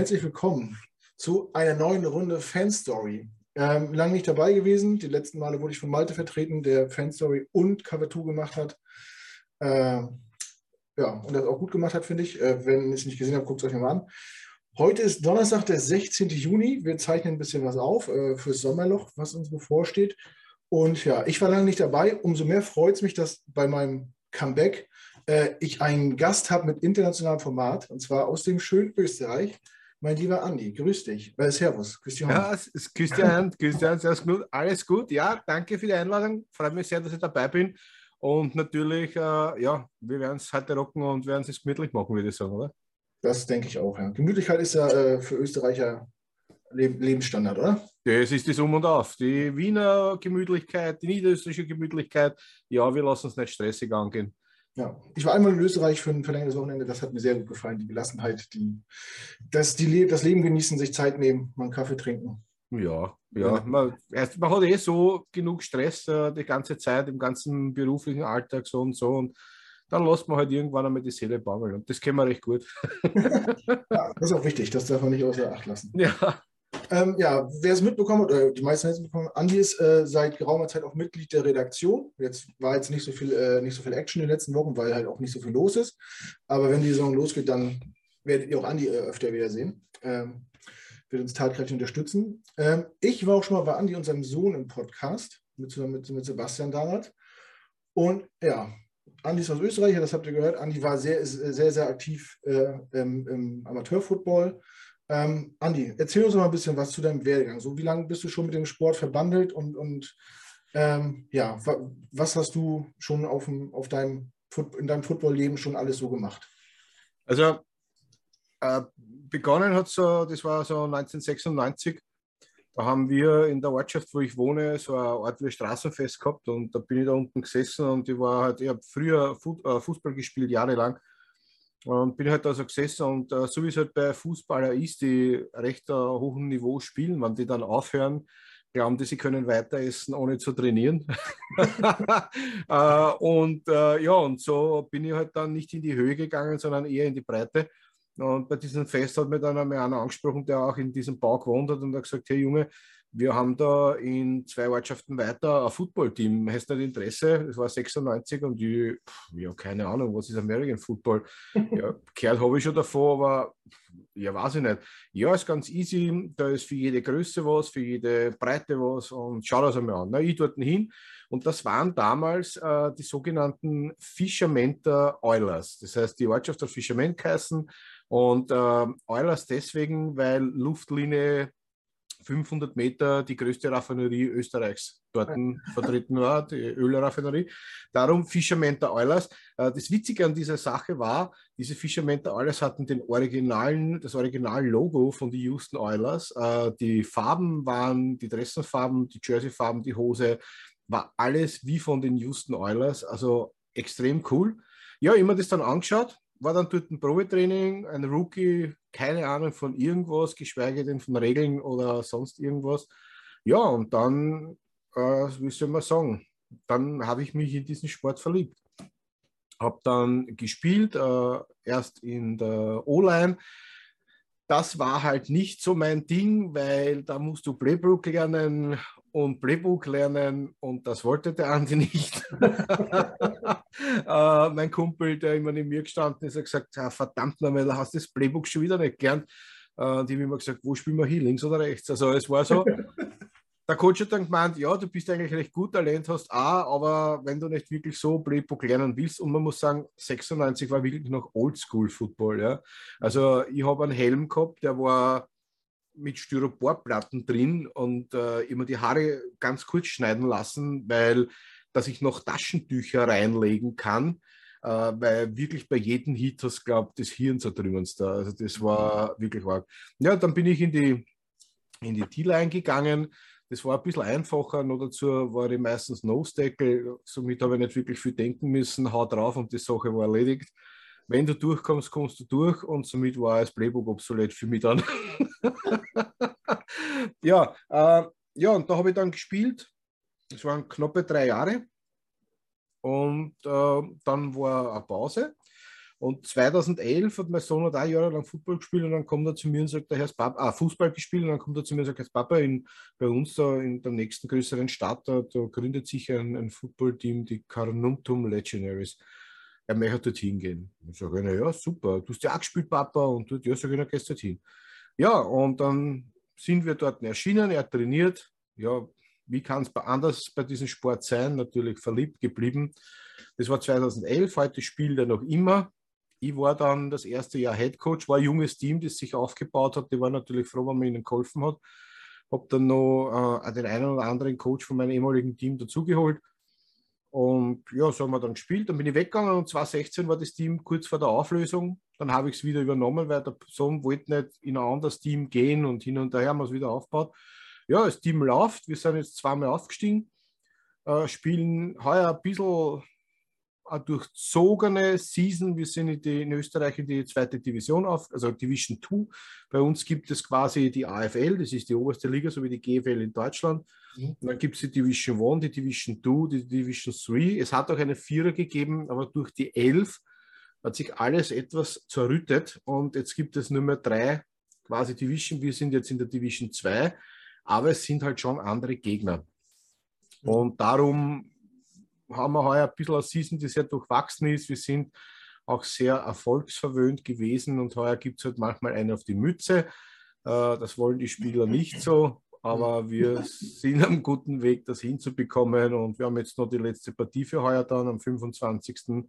herzlich willkommen zu einer neuen Runde Fanstory. Ähm, lange nicht dabei gewesen. Die letzten Male wurde ich von Malte vertreten, der Fanstory und Cover 2 gemacht hat. Äh, ja, und das auch gut gemacht hat, finde ich. Äh, wenn ihr es nicht gesehen habt, guckt es euch mal an. Heute ist Donnerstag, der 16. Juni. Wir zeichnen ein bisschen was auf äh, fürs Sommerloch, was uns bevorsteht. Und ja, ich war lange nicht dabei. Umso mehr freut es mich, dass bei meinem Comeback äh, ich einen Gast habe mit internationalem Format, und zwar aus dem schönen Österreich. Mein lieber Andi, grüß dich. Äh, servus, Christian. Ja, Christian, Christian, alles gut. Alles gut. Ja, danke für die Einladung. Freut mich sehr, dass ich dabei bin. Und natürlich, äh, ja, wir werden es heute rocken und werden es gemütlich machen, würde ich sagen, oder? Das denke ich auch, ja. Gemütlichkeit ist ja äh, für Österreicher Lebensstandard, oder? Das ist das Um und Auf. Die Wiener Gemütlichkeit, die niederösterreichische Gemütlichkeit. Ja, wir lassen es nicht stressig angehen. Ja, ich war einmal in Österreich für ein verlängertes Wochenende. Das hat mir sehr gut gefallen. Die Gelassenheit, die, das, die, das Leben genießen, sich Zeit nehmen, mal einen Kaffee trinken. Ja, ja. Man, man hat eh so genug Stress äh, die ganze Zeit im ganzen beruflichen Alltag so und so. Und dann lässt man halt irgendwann einmal die Seele baumeln. Und das kennen wir recht gut. ja, das ist auch wichtig. Das darf man nicht außer Acht lassen. Ja. Ähm, ja, wer es mitbekommen hat, oder die meisten haben es mitbekommen, Andi ist äh, seit geraumer Zeit auch Mitglied der Redaktion. Jetzt war jetzt nicht so viel, äh, nicht so viel Action in den letzten Wochen, weil halt auch nicht so viel los ist. Aber wenn die Saison losgeht, dann werdet ihr auch Andi äh, öfter wiedersehen. Ähm, wird uns tatkräftig unterstützen. Ähm, ich war auch schon mal bei Andi und seinem Sohn im Podcast mit, mit, mit Sebastian damals. Und ja, Andi ist aus Österreich, das habt ihr gehört. Andi war sehr, sehr, sehr aktiv äh, im, im Amateurfootball ähm, Andi, erzähl uns mal ein bisschen was zu deinem Werdegang. So, wie lange bist du schon mit dem Sport verbandelt und, und ähm, ja, was hast du schon auf, dem, auf deinem, in deinem Footballleben schon alles so gemacht? Also äh, begonnen hat so, das war so 1996. Da haben wir in der Ortschaft, wo ich wohne, so eine Art wie Straßenfest gehabt und da bin ich da unten gesessen und ich war halt, ich habe früher äh, Fußball gespielt, jahrelang und bin halt da so gesessen und äh, so wie es halt bei Fußballer ist, die recht äh, hohem Niveau spielen, wenn die dann aufhören, glauben die, sie können weiter essen, ohne zu trainieren. äh, und äh, ja, und so bin ich halt dann nicht in die Höhe gegangen, sondern eher in die Breite. Und bei diesem Fest hat mir dann einmal einer angesprochen, der auch in diesem Bau gewohnt hat und hat gesagt, hey Junge, wir haben da in zwei Ortschaften weiter ein Footballteam. Hast du nicht Interesse? Das war 96 und ich, ja, keine Ahnung, was ist American Football? Ja, gehört habe ich schon davor, aber ja, weiß ich nicht. Ja, ist ganz easy. Da ist für jede Größe was, für jede Breite was und schau das einmal an. Na, ich dort hin. Und das waren damals äh, die sogenannten Fischermenter Oilers. Das heißt, die Ortschaft hat Fischerment geheißen und äh, Oilers deswegen, weil Luftlinie 500 Meter die größte Raffinerie Österreichs dort vertreten war, die Ölraffinerie. Darum Fischermenter Eulers. Äh, das Witzige an dieser Sache war, diese Fischermenter Eulers hatten den originalen, das Original-Logo von den Houston Oilers. Äh, die Farben waren, die Dressenfarben, die Jersey-Farben, die Hose, war alles wie von den Houston Oilers. Also extrem cool. Ja, immer das dann angeschaut, war dann dort ein Probetraining, ein Rookie, keine Ahnung von irgendwas, geschweige denn von Regeln oder sonst irgendwas. Ja, und dann, äh, wie soll man sagen, dann habe ich mich in diesen Sport verliebt. Habe dann gespielt, äh, erst in der O-Line. Das war halt nicht so mein Ding, weil da musst du Playbook lernen und Playbook lernen und das wollte der Andi nicht. äh, mein Kumpel, der immer neben mir gestanden ist, hat gesagt, ja, verdammt nochmal, du hast das Playbook schon wieder nicht gelernt. Äh, die haben immer gesagt, wo spielen wir hier, links oder rechts? Also es war so, der Coach hat dann gemeint, ja, du bist eigentlich recht gut, Talent hast auch, aber wenn du nicht wirklich so Playbook lernen willst, und man muss sagen, 96 war wirklich noch Oldschool-Football. Ja? Also ich habe einen Helm gehabt, der war mit Styroporplatten drin und äh, immer die Haare ganz kurz schneiden lassen, weil dass ich noch Taschentücher reinlegen kann, äh, weil wirklich bei jedem Hit hast glaubt, das Hirn zertrümmerst da. Also das war wirklich arg. Ja, dann bin ich in die in die T-Line gegangen. Das war ein bisschen einfacher. Noch dazu war ich meistens Nose-Tackle. Somit habe ich nicht wirklich viel denken müssen. Hau drauf und die Sache war erledigt wenn du durchkommst, kommst du durch und somit war das Playbook obsolet für mich dann. ja, äh, ja, und da habe ich dann gespielt. Es waren knappe drei Jahre. Und äh, dann war eine Pause. Und 2011 hat mein Sohn da jahrelang Football gespielt und dann kommt er zu mir und sagt, der Herr Papa, ah, Fußball gespielt und dann kommt er zu mir und sagt, Herr Papa, in, bei uns da in der nächsten größeren Stadt, da, da gründet sich ein, ein Footballteam, die Carnuntum Legionaries. Er möchte dorthin gehen. Ich sage, na ja, super, du hast ja auch gespielt, Papa, und du, ja, sage ich, na, gehst dorthin. Ja, und dann sind wir dort erschienen, er trainiert, ja, wie kann es anders bei diesem Sport sein? Natürlich verliebt geblieben. Das war 2011, heute spielt er noch immer. Ich war dann das erste Jahr Head Coach, war ein junges Team, das sich aufgebaut hat. Die war natürlich froh, wenn man ihnen geholfen hat. Habe dann noch äh, den einen oder anderen Coach von meinem ehemaligen Team dazugeholt. Und ja, so haben wir dann gespielt. Dann bin ich weggegangen und 2016 war das Team kurz vor der Auflösung. Dann habe ich es wieder übernommen, weil der Sohn wollte nicht in ein anderes Team gehen und hin und her haben wir es wieder aufgebaut. Ja, das Team läuft. Wir sind jetzt zweimal aufgestiegen, äh, spielen heuer ein bisschen eine durchzogene Season. Wir sind in, die, in, Österreich in die zweite Division auf, also Division 2. Bei uns gibt es quasi die AFL, das ist die oberste Liga, so wie die GFL in Deutschland. Mhm. dann gibt es die Division 1, die Division 2, die Division 3. Es hat auch eine Vierer gegeben, aber durch die 11 hat sich alles etwas zerrüttet und jetzt gibt es nur mehr drei quasi Division. Wir sind jetzt in der Division 2, aber es sind halt schon andere Gegner. Mhm. Und darum haben wir heuer ein bisschen eine Season, die sehr durchwachsen ist. Wir sind auch sehr erfolgsverwöhnt gewesen und heuer gibt es halt manchmal eine auf die Mütze. Äh, das wollen die Spieler nicht so, aber wir sind am guten Weg, das hinzubekommen und wir haben jetzt noch die letzte Partie für heuer dann am 25.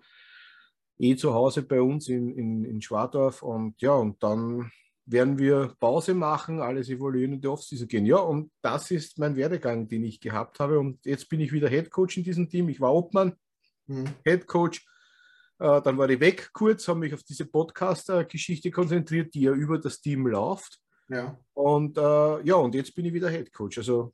eh zu Hause bei uns in, in, in Schwadorf und ja, und dann werden wir Pause machen, alles evaluieren und die Offseason gehen. Ja, und das ist mein Werdegang, den ich gehabt habe. Und jetzt bin ich wieder Head Coach in diesem Team. Ich war Obmann, mhm. Head Coach. Äh, dann war ich weg kurz, habe mich auf diese Podcast-Geschichte konzentriert, die ja über das Team läuft. Ja. Und äh, ja, und jetzt bin ich wieder Head Coach. Also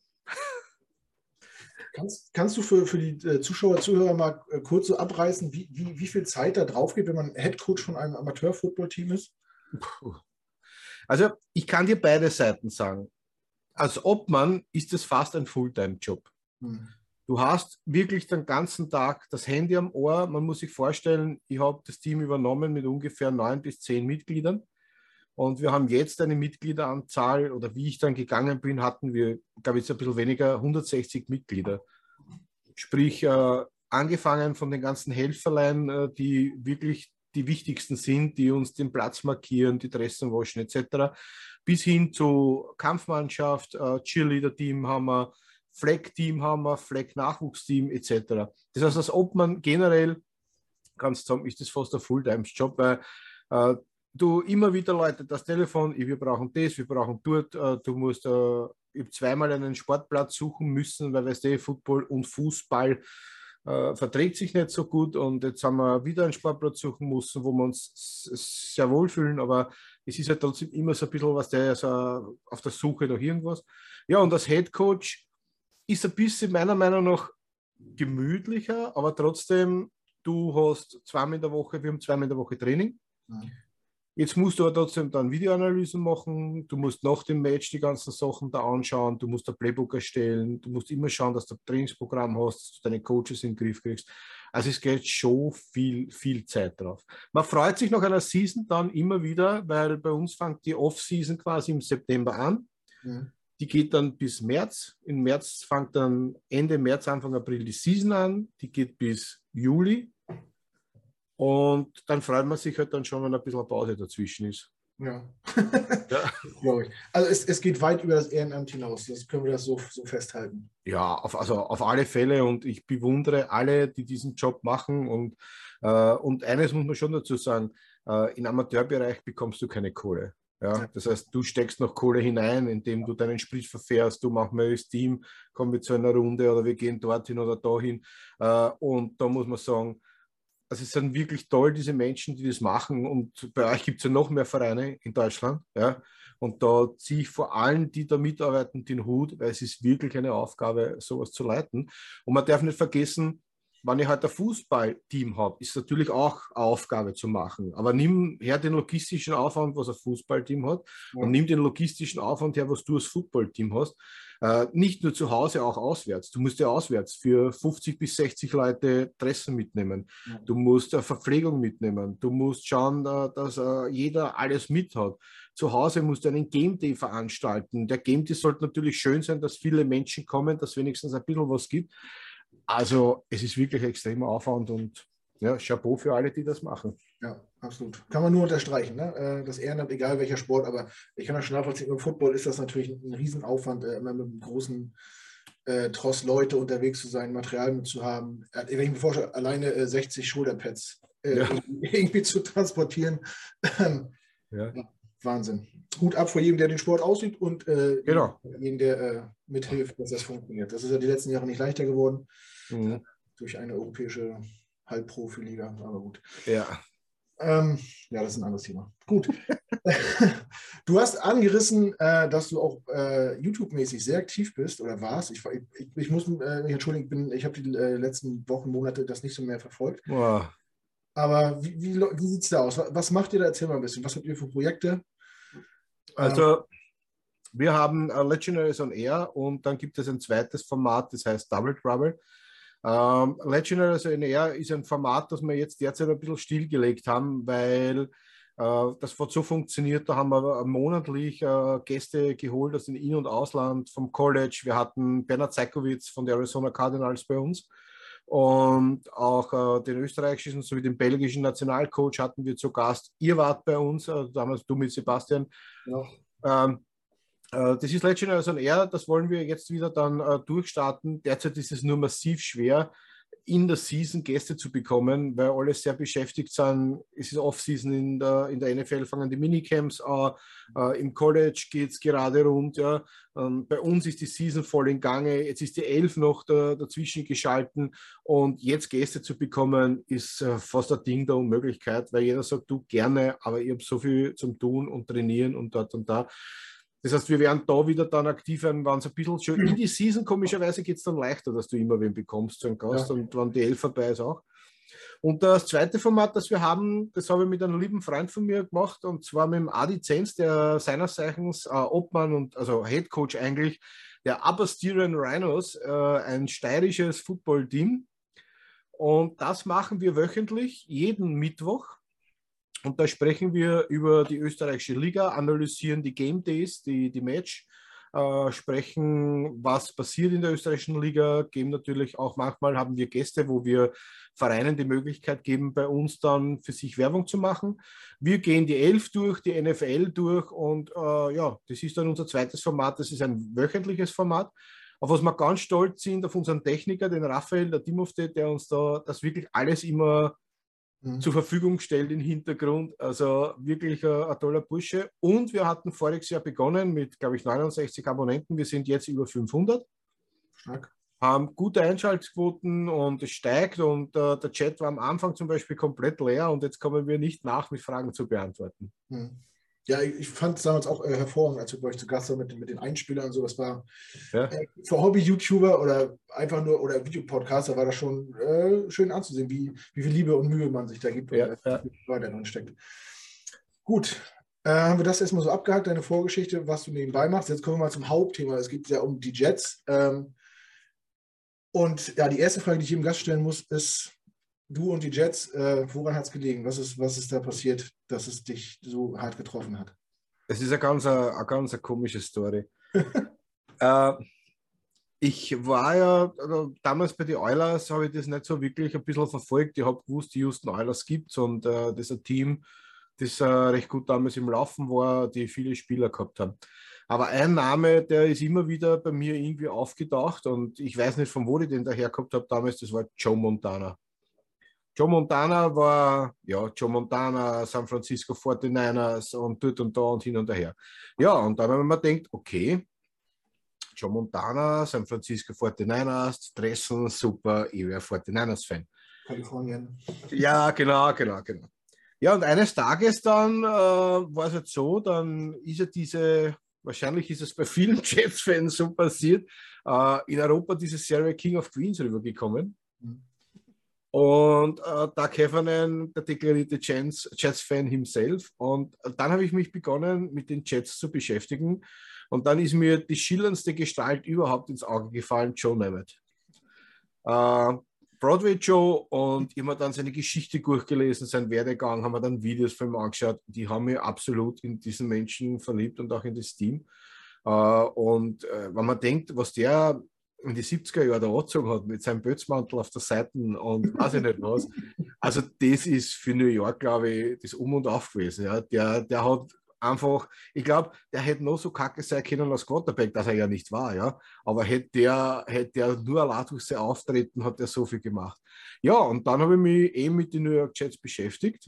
Kannst, kannst, du für, für die äh, Zuschauer, Zuhörer mal äh, kurz so abreißen, wie, wie, wie viel Zeit da drauf geht, wenn man Head Coach von einem Amateur-Football-Team ist? Also ich kann dir beide Seiten sagen. Als Obmann ist es fast ein Fulltime-Job. Mhm. Du hast wirklich den ganzen Tag das Handy am Ohr. Man muss sich vorstellen, ich habe das Team übernommen mit ungefähr neun bis zehn Mitgliedern. Und wir haben jetzt eine Mitgliederanzahl, oder wie ich dann gegangen bin, hatten wir, glaube ich, jetzt ein bisschen weniger, 160 Mitglieder. Sprich, äh, angefangen von den ganzen Helferlein, äh, die wirklich die wichtigsten sind, die uns den Platz markieren, die Dressen waschen etc. Bis hin zu Kampfmannschaft, äh, Cheerleader-Team haben wir, Fleck-Team haben wir, Fleck-Nachwuchsteam etc. Das heißt, als Obmann generell, du sagen, ist das fast ein Fulltime-Job, weil äh, du immer wieder Leute das Telefon, wir brauchen das, wir brauchen dort, äh, du musst äh, zweimal einen Sportplatz suchen müssen, weil weißt du, Football und Fußball äh, verträgt sich nicht so gut und jetzt haben wir wieder einen Sportplatz suchen müssen, wo wir uns sehr wohl fühlen, aber es ist halt trotzdem immer so ein bisschen was, der so auf der Suche nach irgendwas. Ja, und als Head Coach ist ein bisschen meiner Meinung nach gemütlicher, aber trotzdem, du hast zweimal in der Woche, wir haben zweimal in der Woche Training. Mhm. Jetzt musst du aber trotzdem dann Videoanalysen machen, du musst nach dem Match die ganzen Sachen da anschauen, du musst ein Playbook erstellen, du musst immer schauen, dass du ein Trainingsprogramm hast, dass du deine Coaches in den Griff kriegst. Also es geht schon viel, viel Zeit drauf. Man freut sich nach einer Season dann immer wieder, weil bei uns fängt die Off-Season quasi im September an. Mhm. Die geht dann bis März. Im März fängt dann Ende März, Anfang April die Season an. Die geht bis Juli. Und dann freut man sich halt dann schon, wenn ein bisschen Pause dazwischen ist. Ja, ja. glaube ich. Also es, es geht weit über das Ehrenamt hinaus, das können wir das so, so festhalten. Ja, auf, also auf alle Fälle und ich bewundere alle, die diesen Job machen und, äh, und eines muss man schon dazu sagen, äh, im Amateurbereich bekommst du keine Kohle. Ja, das heißt, du steckst noch Kohle hinein, indem du deinen Sprit verfährst, du machst mal das Team, kommen wir zu einer Runde oder wir gehen dorthin oder dahin. Äh, und da muss man sagen, also es sind wirklich toll, diese Menschen, die das machen. Und bei euch gibt es ja noch mehr Vereine in Deutschland. Ja? Und da ziehe ich vor allem, die da mitarbeiten, den Hut, weil es ist wirklich eine Aufgabe, sowas zu leiten. Und man darf nicht vergessen, wenn ich halt ein Fußballteam habe, ist natürlich auch eine Aufgabe zu machen. Aber nimm her den logistischen Aufwand, was ein Fußballteam hat, ja. und nimm den logistischen Aufwand her, was du als Footballteam hast. Äh, nicht nur zu Hause, auch auswärts. Du musst ja auswärts für 50 bis 60 Leute Dressen mitnehmen. Ja. Du musst äh, Verpflegung mitnehmen. Du musst schauen, äh, dass jeder alles mit hat. Zu Hause musst du einen Game Day veranstalten. Der Game Day sollte natürlich schön sein, dass viele Menschen kommen, dass wenigstens ein bisschen was gibt. Also es ist wirklich extremer Aufwand und ja, Chapeau für alle, die das machen. Ja, absolut. Kann man nur unterstreichen. Ne? Äh, das Ehrenamt, egal welcher Sport, aber ich kann das schon nachvollziehen. Im Football ist das natürlich ein Riesenaufwand, äh, immer mit einem großen äh, Tross Leute unterwegs zu sein, Material mitzuhaben. Wenn ich mir vorstelle, alleine 60 Shoulderpads äh, ja. irgendwie zu transportieren. Ähm, ja. Wahnsinn. Hut ab vor jedem, der den Sport aussieht und äh, genau. jedem, der äh, mithilft, dass das funktioniert. Das ist ja die letzten Jahre nicht leichter geworden mhm. durch eine europäische Halbprofi-Liga, aber gut. Ja. Ähm, ja, das ist ein anderes Thema. Gut. du hast angerissen, äh, dass du auch äh, YouTube-mäßig sehr aktiv bist oder warst. Ich, ich, ich muss äh, mich entschuldigen, bin, ich habe die äh, letzten Wochen, Monate das nicht so mehr verfolgt. Boah. Aber wie, wie, wie sieht es da aus? Was macht ihr da? Erzähl mal ein bisschen. Was habt ihr für Projekte? Also, wir haben uh, Legendaries on Air und dann gibt es ein zweites Format, das heißt Double Trouble. Ähm, Legendaries on Air ist ein Format, das wir jetzt derzeit ein bisschen stillgelegt haben, weil äh, das hat so funktioniert. Da haben wir monatlich äh, Gäste geholt aus dem In- und Ausland vom College. Wir hatten Bernhard Zeikowitz von der Arizona Cardinals bei uns und auch äh, den österreichischen sowie den belgischen Nationalcoach hatten wir zu Gast. Ihr wart bei uns, äh, damals du mit Sebastian. Ja. Ähm, äh, das ist Legendary on Air, das wollen wir jetzt wieder dann äh, durchstarten. Derzeit ist es nur massiv schwer, in der Season Gäste zu bekommen, weil alle sehr beschäftigt sind. Es ist Off-Season in der, in der NFL, fangen die Minicamps an, äh, im College geht es gerade rund. Ja. Ähm, bei uns ist die Season voll in Gange, jetzt ist die Elf noch da, dazwischen geschalten und jetzt Gäste zu bekommen, ist äh, fast ein Ding der Unmöglichkeit, weil jeder sagt, du gerne, aber ich habe so viel zum Tun und Trainieren und dort und da. Das heißt, wir werden da wieder dann aktiv werden, wenn es ein bisschen schon in die Season, komischerweise geht es dann leichter, dass du immer wen bekommst, so einen Gast, ja. und wenn die Elf vorbei ist auch. Und das zweite Format, das wir haben, das habe ich mit einem lieben Freund von mir gemacht, und zwar mit dem Adi Zenz, der seines Zeichens äh, Obmann und also Head Coach eigentlich der Upper Styrian Rhinos, äh, ein steirisches Football-Team. Und das machen wir wöchentlich, jeden Mittwoch. Und da sprechen wir über die österreichische Liga, analysieren die Game Days, die, die Match, äh, sprechen, was passiert in der österreichischen Liga, geben natürlich auch manchmal haben wir Gäste, wo wir Vereinen die Möglichkeit geben, bei uns dann für sich Werbung zu machen. Wir gehen die Elf durch, die NFL durch und äh, ja, das ist dann unser zweites Format. Das ist ein wöchentliches Format. Auf was wir ganz stolz sind, auf unseren Techniker, den Raphael, der Timofte, der uns da das wirklich alles immer mhm. zur Verfügung stellt im Hintergrund. Also wirklich ein, ein, toller Bursche. Und wir hatten voriges Jahr begonnen mit, glaube ich, 69 Abonnenten. Wir sind jetzt über 500. Stark. Haben gute Einschaltquoten und es steigt und äh, der Chat war am Anfang zum Beispiel komplett leer und jetzt kommen wir nicht nach, mit Fragen zu beantworten. Mhm. Ja, ich fand es damals auch äh, hervorragend, als wir bei euch zu Gast waren mit, mit den Einspielern und so. Das war ja. äh, für Hobby-YouTuber oder einfach nur oder Videopodcaster war das schon äh, schön anzusehen, wie, wie viel Liebe und Mühe man sich da gibt ja, und ja. weiter drin steckt. Gut, äh, haben wir das erstmal so abgehakt, deine Vorgeschichte, was du nebenbei machst. Jetzt kommen wir mal zum Hauptthema. Es geht ja um die Jets. Ähm, und ja, die erste Frage, die ich jedem Gast stellen muss, ist, du und die Jets, äh, woran hat es gelegen? Was ist, was ist da passiert, dass es dich so hart getroffen hat? Es ist eine ganz, eine, ganz eine komische Story. äh, ich war ja also damals bei den Oilers, habe ich das nicht so wirklich ein bisschen verfolgt. Ich habe gewusst, die Houston Oilers gibt es und äh, das ist ein Team, das äh, recht gut damals im Laufen war, die viele Spieler gehabt haben. Aber ein Name, der ist immer wieder bei mir irgendwie aufgetaucht und ich weiß nicht, von wo ich den daher gehabt habe damals, das war Joe Montana. Joe Montana war, ja, Joe Montana, San Francisco 49ers und dort und da und hin und her. Ja, und dann, wenn man denkt, okay, Joe Montana, San Francisco 49ers, Dressen, super, ich wäre 49ers-Fan. Kalifornien. Ja, genau, genau, genau. Ja, und eines Tages dann äh, war es jetzt so, dann ist ja diese, wahrscheinlich ist es bei vielen Jets-Fans so passiert, äh, in Europa diese Serie King of Queens rübergekommen. Mhm Und äh, Doug Heffernan, der deklarierte Jets-Fan himself. Und dann habe ich mich begonnen, mit den Jets zu beschäftigen. Und dann ist mir die schillerndste Gestalt überhaupt ins Auge gefallen, Joe Namath. Äh, Broadway Joe und immer dann seine Geschichte durchgelesen, sein Werdegang, haben wir dann Videos von ihm angeschaut. Die haben mich absolut in diesen Menschen verliebt und auch in das Team. Äh, und äh, wenn man denkt, was der in die 70er Jahre da angezogen hat, mit seinem Bötzmantel auf der Seite und weiß ich nicht was. Also, das ist für New York, glaube ich, das Um und Auf gewesen. Ja. Der, der hat einfach, ich glaube, der hätte noch so kacke sein können als Quarterback, dass er ja nicht war, ja. Aber hätte der, hätte der nur allein durch sein Auftreten, hat er so viel gemacht. Ja, und dann habe ich mich eben mit den New York Jets beschäftigt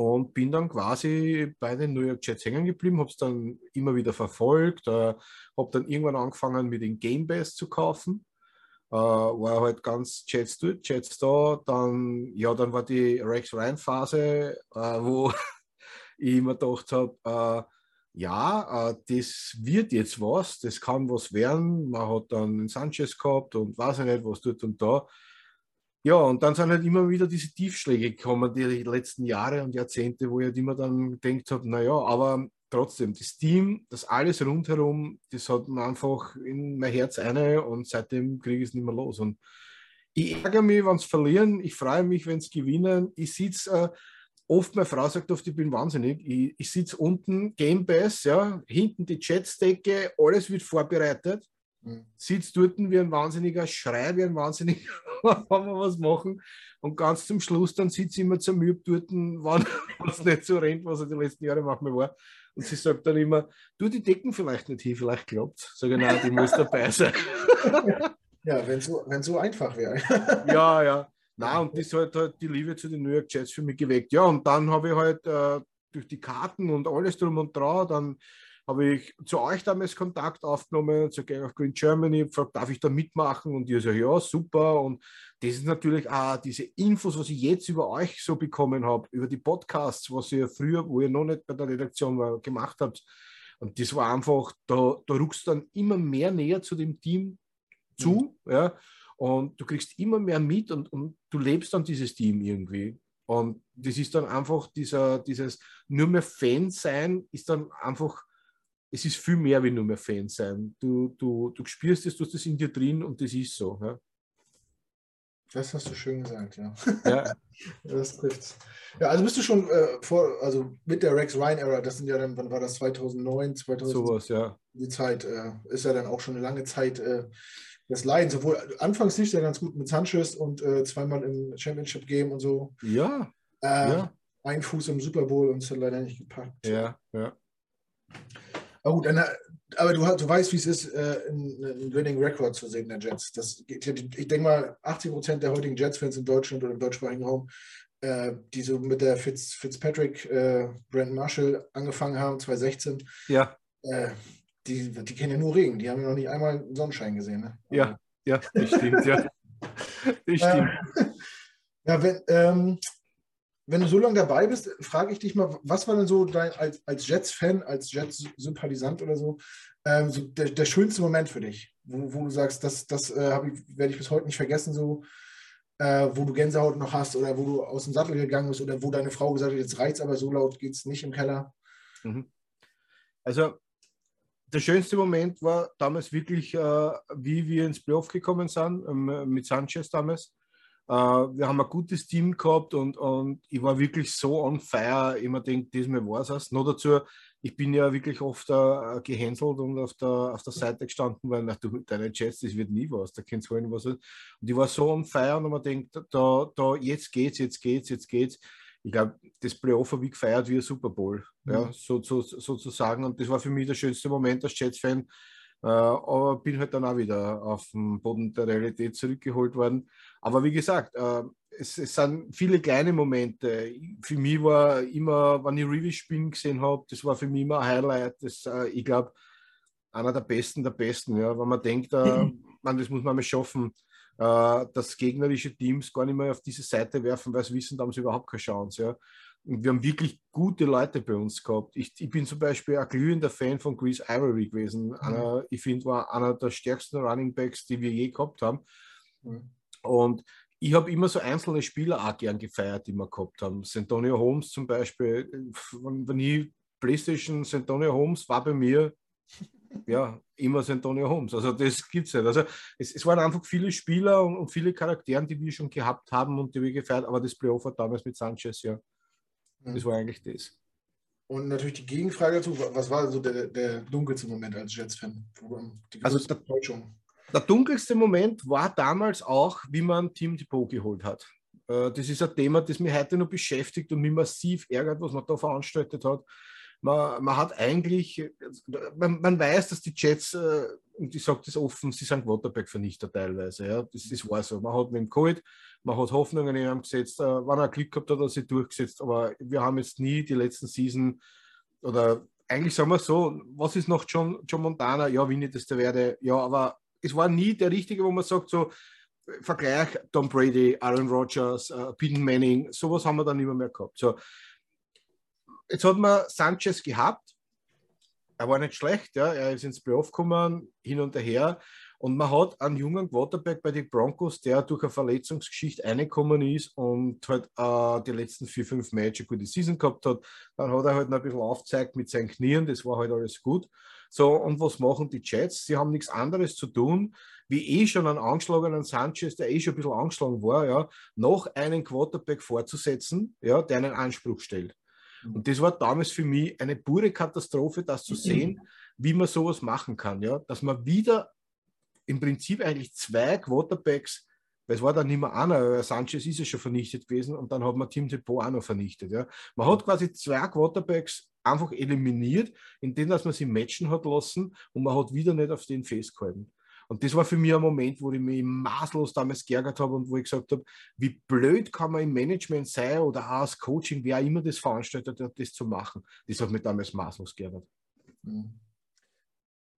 und bin dann quasi bei den New York Jets hängen geblieben, habe es dann immer wieder verfolgt, äh, habe dann irgendwann angefangen mit den Game Pass zu kaufen. Uh, war halt ganz Jets dort, Jets da. Dann, ja, dann war die Rex Ryan Phase, uh, wo ich immer gedacht habe, äh, ja, äh, das wird jetzt was, das kann was werden. Man hat dann Sanchez gehabt und weiß ich nicht, was tut und da. Ja, und dann sind halt immer wieder diese Tiefschläge gekommen, die letzten Jahre und Jahrzehnte, wo ich halt immer dann gedacht habe, naja, aber trotzdem, das Team, das alles rundherum, das hat mir einfach in mein Herz eine und seitdem kriege ich es nicht mehr los. Und ich ärgere mich, wenn es verlieren, ich freue mich, wenn es gewinnen. Ich sitze äh, oft meine Frau sagt oft, ich bin wahnsinnig. Ich, ich sitze unten, Game Pass, ja, hinten die Jetstecke, alles wird vorbereitet. Mhm. Sitze dort wie ein Wahnsinniger, schrei wie ein Wahnsinniger, wenn wir was machen. Und ganz zum Schluss dann sitze ich immer zermürbt dort, wann es nicht so rennt, was er die letzten Jahre manchmal war. Und sie sagt dann immer, du, die Decken vielleicht nicht hin, vielleicht klappt es. Sage nein, die muss dabei sein. ja, wenn so, wenn so einfach wäre. ja, ja. Na und das hat halt die Liebe zu den New York Jets für mich geweckt. Ja, und dann habe ich halt äh, durch die Karten und alles drum und dran, dann habe ich zu euch damals Kontakt aufgenommen, zu Gang of Green Germany, gefragt, darf ich da mitmachen? Und ihr sagt, ja, super. Und das ist natürlich auch diese Infos, was ich jetzt über euch so bekommen habe, über die Podcasts, was ihr früher, wo ihr noch nicht bei der Redaktion war, gemacht habt. Und das war einfach, da, da ruckst du dann immer mehr näher zu dem Team zu. Mhm. Ja. Und du kriegst immer mehr mit und, und du lebst dann dieses Team irgendwie. Und das ist dann einfach dieser, dieses nur mehr Fan sein, ist dann einfach, es ist viel mehr wie nur mehr Fan sein. Du, du, du spürst es, du hast das in dir drin und das ist so. Ja. Das hast du schön gesagt, ja. ja. das trifft's. Ja, also bist du schon äh, vor, also mit der Rex Ryan Era, das sind ja dann, wann war das, 2009, 2000? Sowas, ja. Die Zeit äh, ist ja dann auch schon eine lange Zeit äh, des Leidens. Obwohl anfangs lief ja ganz gut mit Sanchez und äh, zweimal im Championship Game und so. Ja. Äh, ja. Ein Fuß im Super Bowl und es hat leider nicht gepackt. Ja, ja. Aber gut, eine, aber du, du weißt, wie es ist, äh, einen Winning Record zu sehen der Jets. Das, ich, ich denke mal, 80 Prozent der heutigen Jets-Fans in Deutschland oder im deutschsprachigen Raum, äh, die so mit der Fitz, Fitzpatrick, äh, Brandon Marshall angefangen haben, 2016. Ja. Äh, die, die kennen ja nur Regen, die haben ja noch nicht einmal Sonnenschein gesehen. Ne? Ja, ja, das stimmt, ja. Das stimmt. ja, wenn, ähm, wenn du so lange dabei bist, frage ich dich mal, was war denn so dein, als, als Jets-Fan, als Jets-Sympathisant oder so, ähm, so der, der, schönste Moment für dich, wo, wo du sagst, das, das äh, ich, werde ich bis heute nicht vergessen, so, äh, wo du Gänsehaut noch hast oder wo du aus dem Sattel gegangen bist oder wo deine Frau gesagt hat, jetzt reizt aber so laut geht es nicht im Keller? Mhm. Also der schönste Moment war damals wirklich, äh, wie wir ins Playoff gekommen sind, ähm, mit Sanchez damals. Äh, wir haben ein gutes Team gehabt und, und ich war wirklich so on fire. Immer denkt, diesmal war es. Noch dazu, ich bin ja wirklich oft äh, gehänselt und auf der, auf der Seite gestanden, weil nach deine Jets, das wird nie was, da kannst du holen, was. Und ich war so on fire und man denkt, da, da, jetzt geht's, jetzt geht's, jetzt geht's ich glaube, das Playoff habe ich gefeiert wie ein Super Bowl, mhm. ja, so, so, sozusagen. Und das war für mich der schönste Moment als Jets-Fan. Äh, aber bin halt dann auch wieder auf den Boden der Realität zurückgeholt worden. Aber wie gesagt, äh, es, es, sind viele kleine Momente. Für mich war immer, wenn ich Revis spielen gesehen habe, das war für mich immer ein Highlight. Das, äh, ich glaube, einer der Besten der Besten. Ja. Wenn man denkt, äh, man, das muss man mal schaffen, äh, dass gegnerische Teams gar nicht mehr auf diese Seite werfen, weil sie wissen, da haben sie überhaupt keine Chance. Ja. Und wir haben wirklich gute Leute bei uns gehabt. Ich, ich bin zum Beispiel ein glühender Fan von Chris Ivory gewesen. Mhm. Einer, ich finde, war einer der stärksten Running Backs, die wir je gehabt haben. Mhm. Und ich habe immer so einzelne Spieler auch gern gefeiert, die wir gehabt haben. Santonio Holmes zum Beispiel, wenn ich PlayStation Santonio Holmes war bei mir ja immer Santonio Holmes. Also das gibt es nicht. Also es, es, waren einfach viele Spieler und, und, viele Charaktere, die wir schon gehabt haben und die wir gefeiert, aber das Playoff hat damals mit Sanchez, ja. Mhm. Das war eigentlich das. Und natürlich die Gegenfrage dazu, was war so der, der dunkelste Moment als Jets-Fan? Also der, der dunkelste Moment war damals auch, wie man Team Depot geholt hat. Äh, das ist ein Thema, das mich heute noch beschäftigt und mich massiv ärgert, was man da veranstaltet hat. Man, man hat eigentlich, man, man, weiß, dass die Jets, äh, und ich sage das offen, sie sind Quarterback-Vernichter teilweise. Ja. Das, das war so. Man hat mit dem Covid, man hat Hoffnungen in ihm gesetzt, äh, wann er Glück gehabt hat, hat er sie durchgesetzt. Aber wir haben jetzt nie die letzten Season oder eigentlich sagen wir so, was ist noch John, John Montana? Ja, ich das da werde. Ja, aber es war nie der richtige, wo man sagt, so Vergleich Tom Brady, Aaron Rodgers, uh, Peyton Manning, sowas haben wir dann immer mehr gehabt. So, jetzt hat man Sanchez gehabt. Er war nicht schlecht, ja. er ist ins Playoff gekommen, hin und her. Und man hat einen jungen Quarterback bei den Broncos, der durch eine Verletzungsgeschichte reingekommen ist und halt äh, die letzten vier, fünf Matches gute Season gehabt hat. Dann hat er halt noch ein bisschen aufgezeigt mit seinen Knien, das war halt alles gut. So, und was machen die Jets? Sie haben nichts anderes zu tun, wie eh schon einen angeschlagenen Sanchez, der eh schon ein bisschen angeschlagen war, ja, noch einen Quarterback vorzusetzen, ja, der einen Anspruch stellt. Mhm. Und das war damals für mich eine pure Katastrophe, das zu sehen, wie man sowas machen kann, ja, dass man wieder im Prinzip eigentlich zwei Quarterbacks, weil es war dann nicht mehr einer, Sanchez ist ja schon vernichtet gewesen und dann hat man Tim Depot auch noch vernichtet. Ja. Man hat quasi zwei Quarterbacks einfach eliminiert, indem dass man sie matchen hat lassen und man hat wieder nicht auf den festgehalten. Und das war für mich ein Moment, wo ich mich maßlos damals geärgert habe und wo ich gesagt habe, wie blöd kann man im Management sein oder auch als Coaching, wer immer das veranstaltet hat, das zu machen. Das hat mich damals maßlos geärgert. Mhm.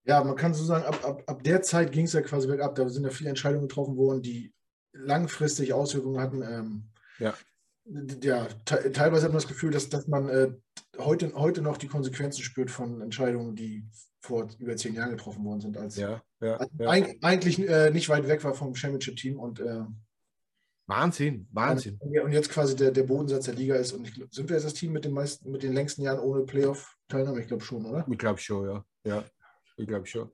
Ja, man kann so sagen, ab, ab, ab der Zeit ging es ja quasi bergab. Da sind ja viele Entscheidungen getroffen worden, die langfristig Auswirkungen hatten. Ähm, ja. Ja, te teilweise hat man das Gefühl, dass, dass man äh, heute, heute noch die Konsequenzen spürt von Entscheidungen, die vor über zehn Jahren getroffen worden sind, als, ja, ja, als ja. eigentlich äh, nicht weit weg war vom Championship-Team und äh, Wahnsinn, Wahnsinn. Und jetzt quasi der, der Bodensatz der Liga ist. Und ich, sind wir jetzt das Team mit den meisten, mit den längsten Jahren ohne Playoff-Teilnahme? Ich glaube schon, oder? Ich glaube schon, ja. ja. Ich glaube schon.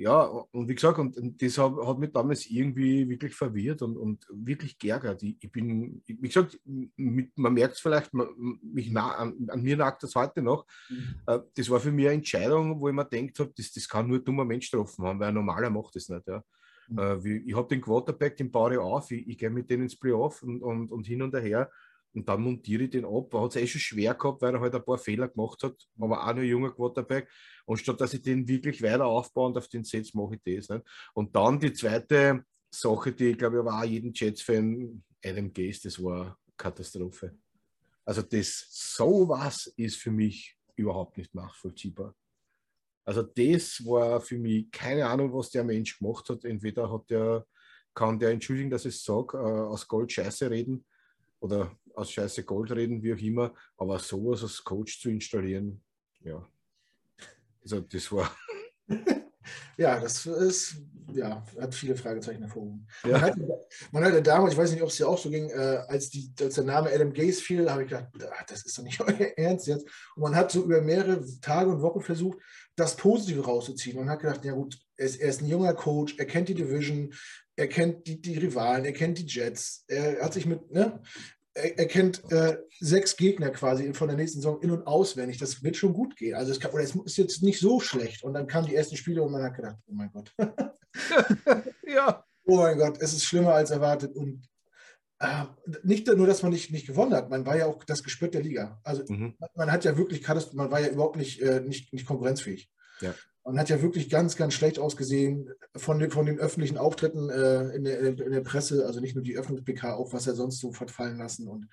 Ja, und wie gesagt, und, das hat, hat, mich damals irgendwie wirklich verwirrt und, und wirklich geärgert. Ich, ich bin, wie gesagt, mit, man merkt es vielleicht, man, mich na, an, an, mir nagt das heute noch. Mhm. Äh, das war für mich eine Entscheidung, wo ich mir gedacht habe, das, das kann nur ein dummer Mensch getroffen haben, weil ein normaler macht das nicht. Ja. Mhm. Äh, ich habe den Quarterback, den baue ich auf, ich, ich gehe mit denen ins Playoff und, und, und hin und her. Und dann montiere ich den ab. Er hat es eh schon schwer gehabt, weil er halt ein paar Fehler gemacht hat, aber auch nur junger Quarterback. Und statt dass ich den wirklich weiter aufbaue und auf den Sets mache ich das. Nicht? Und dann die zweite Sache, die ich glaube, war auch jeden Jets-Fan, Adam Gaze, das war Katastrophe. Also das sowas ist für mich überhaupt nicht nachvollziehbar. Also das war für mich keine Ahnung, was der Mensch gemacht hat. Entweder hat der, kann der entschuldigen, dass ich es sage, äh, aus Gold Scheiße reden oder aus Scheiße Gold reden, wie auch immer, aber sowas als Coach zu installieren, ja. Also das war. ja, das ist, ja, hat viele Fragezeichen hervorgehoben. Ja. Man, hatte, man hatte damals, ich weiß nicht, ob es dir auch so ging, äh, als, die, als der Name Adam Gaze fiel, habe ich gedacht, ach, das ist doch nicht euer Ernst jetzt. Und man hat so über mehrere Tage und Wochen versucht, das Positive rauszuziehen. Man hat gedacht, ja gut, er ist, er ist ein junger Coach, er kennt die Division, er kennt die, die Rivalen, er kennt die Jets, er hat sich mit, ne, er, er kennt äh, sechs Gegner quasi von der nächsten Saison in- und auswendig. Das wird schon gut gehen. Also es, kann, oder es ist jetzt nicht so schlecht. Und dann kamen die ersten Spiele und man hat gedacht, oh mein Gott. ja. Oh mein Gott, es ist schlimmer als erwartet. Und äh, nicht nur, dass man nicht, nicht gewonnen hat, man war ja auch das Gespött der Liga. Also mhm. man hat ja wirklich, man war ja überhaupt nicht, äh, nicht, nicht konkurrenzfähig. Ja. Man hat ja wirklich ganz, ganz schlecht ausgesehen von den, von den öffentlichen Auftritten äh, in, der, in, der, Presse, also nicht nur die Öffnungs-PK, auch was er sonst so verfallen lassen und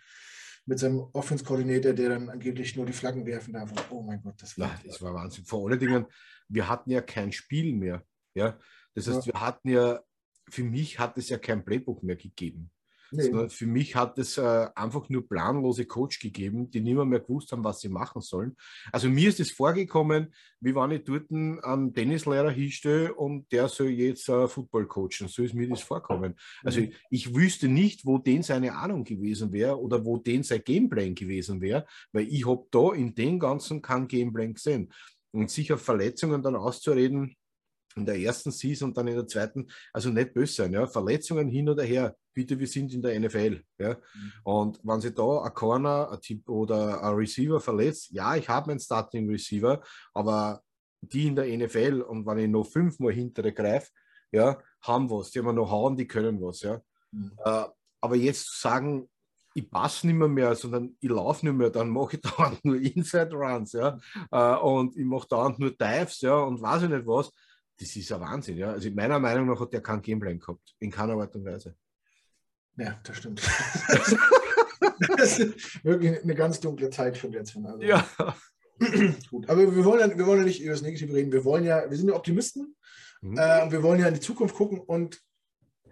mit seinem Offense-Koordinator, der dann angeblich nur die Flaggen werfen darf. Und, oh mein Gott, das war, ja, das war Wahnsinn. Vor allen Dingen, wir hatten ja kein Spiel mehr. Ja? Das heißt, ja. wir hatten ja, für mich hat es ja kein Playbook mehr gegeben. Nee. Sondern für mich hat es äh, einfach nur planlose Coach gegeben, die nicht mehr, gewusst haben, was sie machen sollen. Also mir ist es vorgekommen, wie wenn ich dort einen Tennislehrer hinstelle und der soll jetzt äh, Football coachen. So ist mir das vorkommen. Also mhm. ich, ich wüsste nicht, wo den seine Ahnung gewesen wäre oder wo den sein Gameplan gewesen wäre, weil ich habe da in dem Ganzen kein Gameplan gesehen. Und sicher Verletzungen dann auszureden, in der ersten Season und dann in der zweiten, also nicht böse sein. Ja? Verletzungen hin oder her, bitte, wir sind in der NFL. Ja? Mhm. Und wenn sich da ein Corner ein Tipp oder ein Receiver verletzt, ja, ich habe einen Starting Receiver, aber die in der NFL und wenn ich noch fünfmal hintere greife, ja, haben was, die haben noch hauen, die können was. Ja? Mhm. Äh, aber jetzt zu sagen, ich passe nicht mehr, mehr, sondern ich laufe nicht mehr, dann mache ich dauernd nur Inside Runs, ja, äh, und ich mache dauernd nur Dives, ja, und weiß ich nicht was das ist ein Wahnsinn. Ja? Also meiner Meinung nach hat der kein Gameplan gehabt, in keiner Art und Weise. Ja, das stimmt. das ist wirklich eine ganz dunkle Zeit für jetzt. Also. Ja. Gut, aber wir wollen, ja, wir wollen ja nicht über das Negative reden. Wir wollen ja, wir sind ja Optimisten. Mhm. Äh, wir wollen ja in die Zukunft gucken und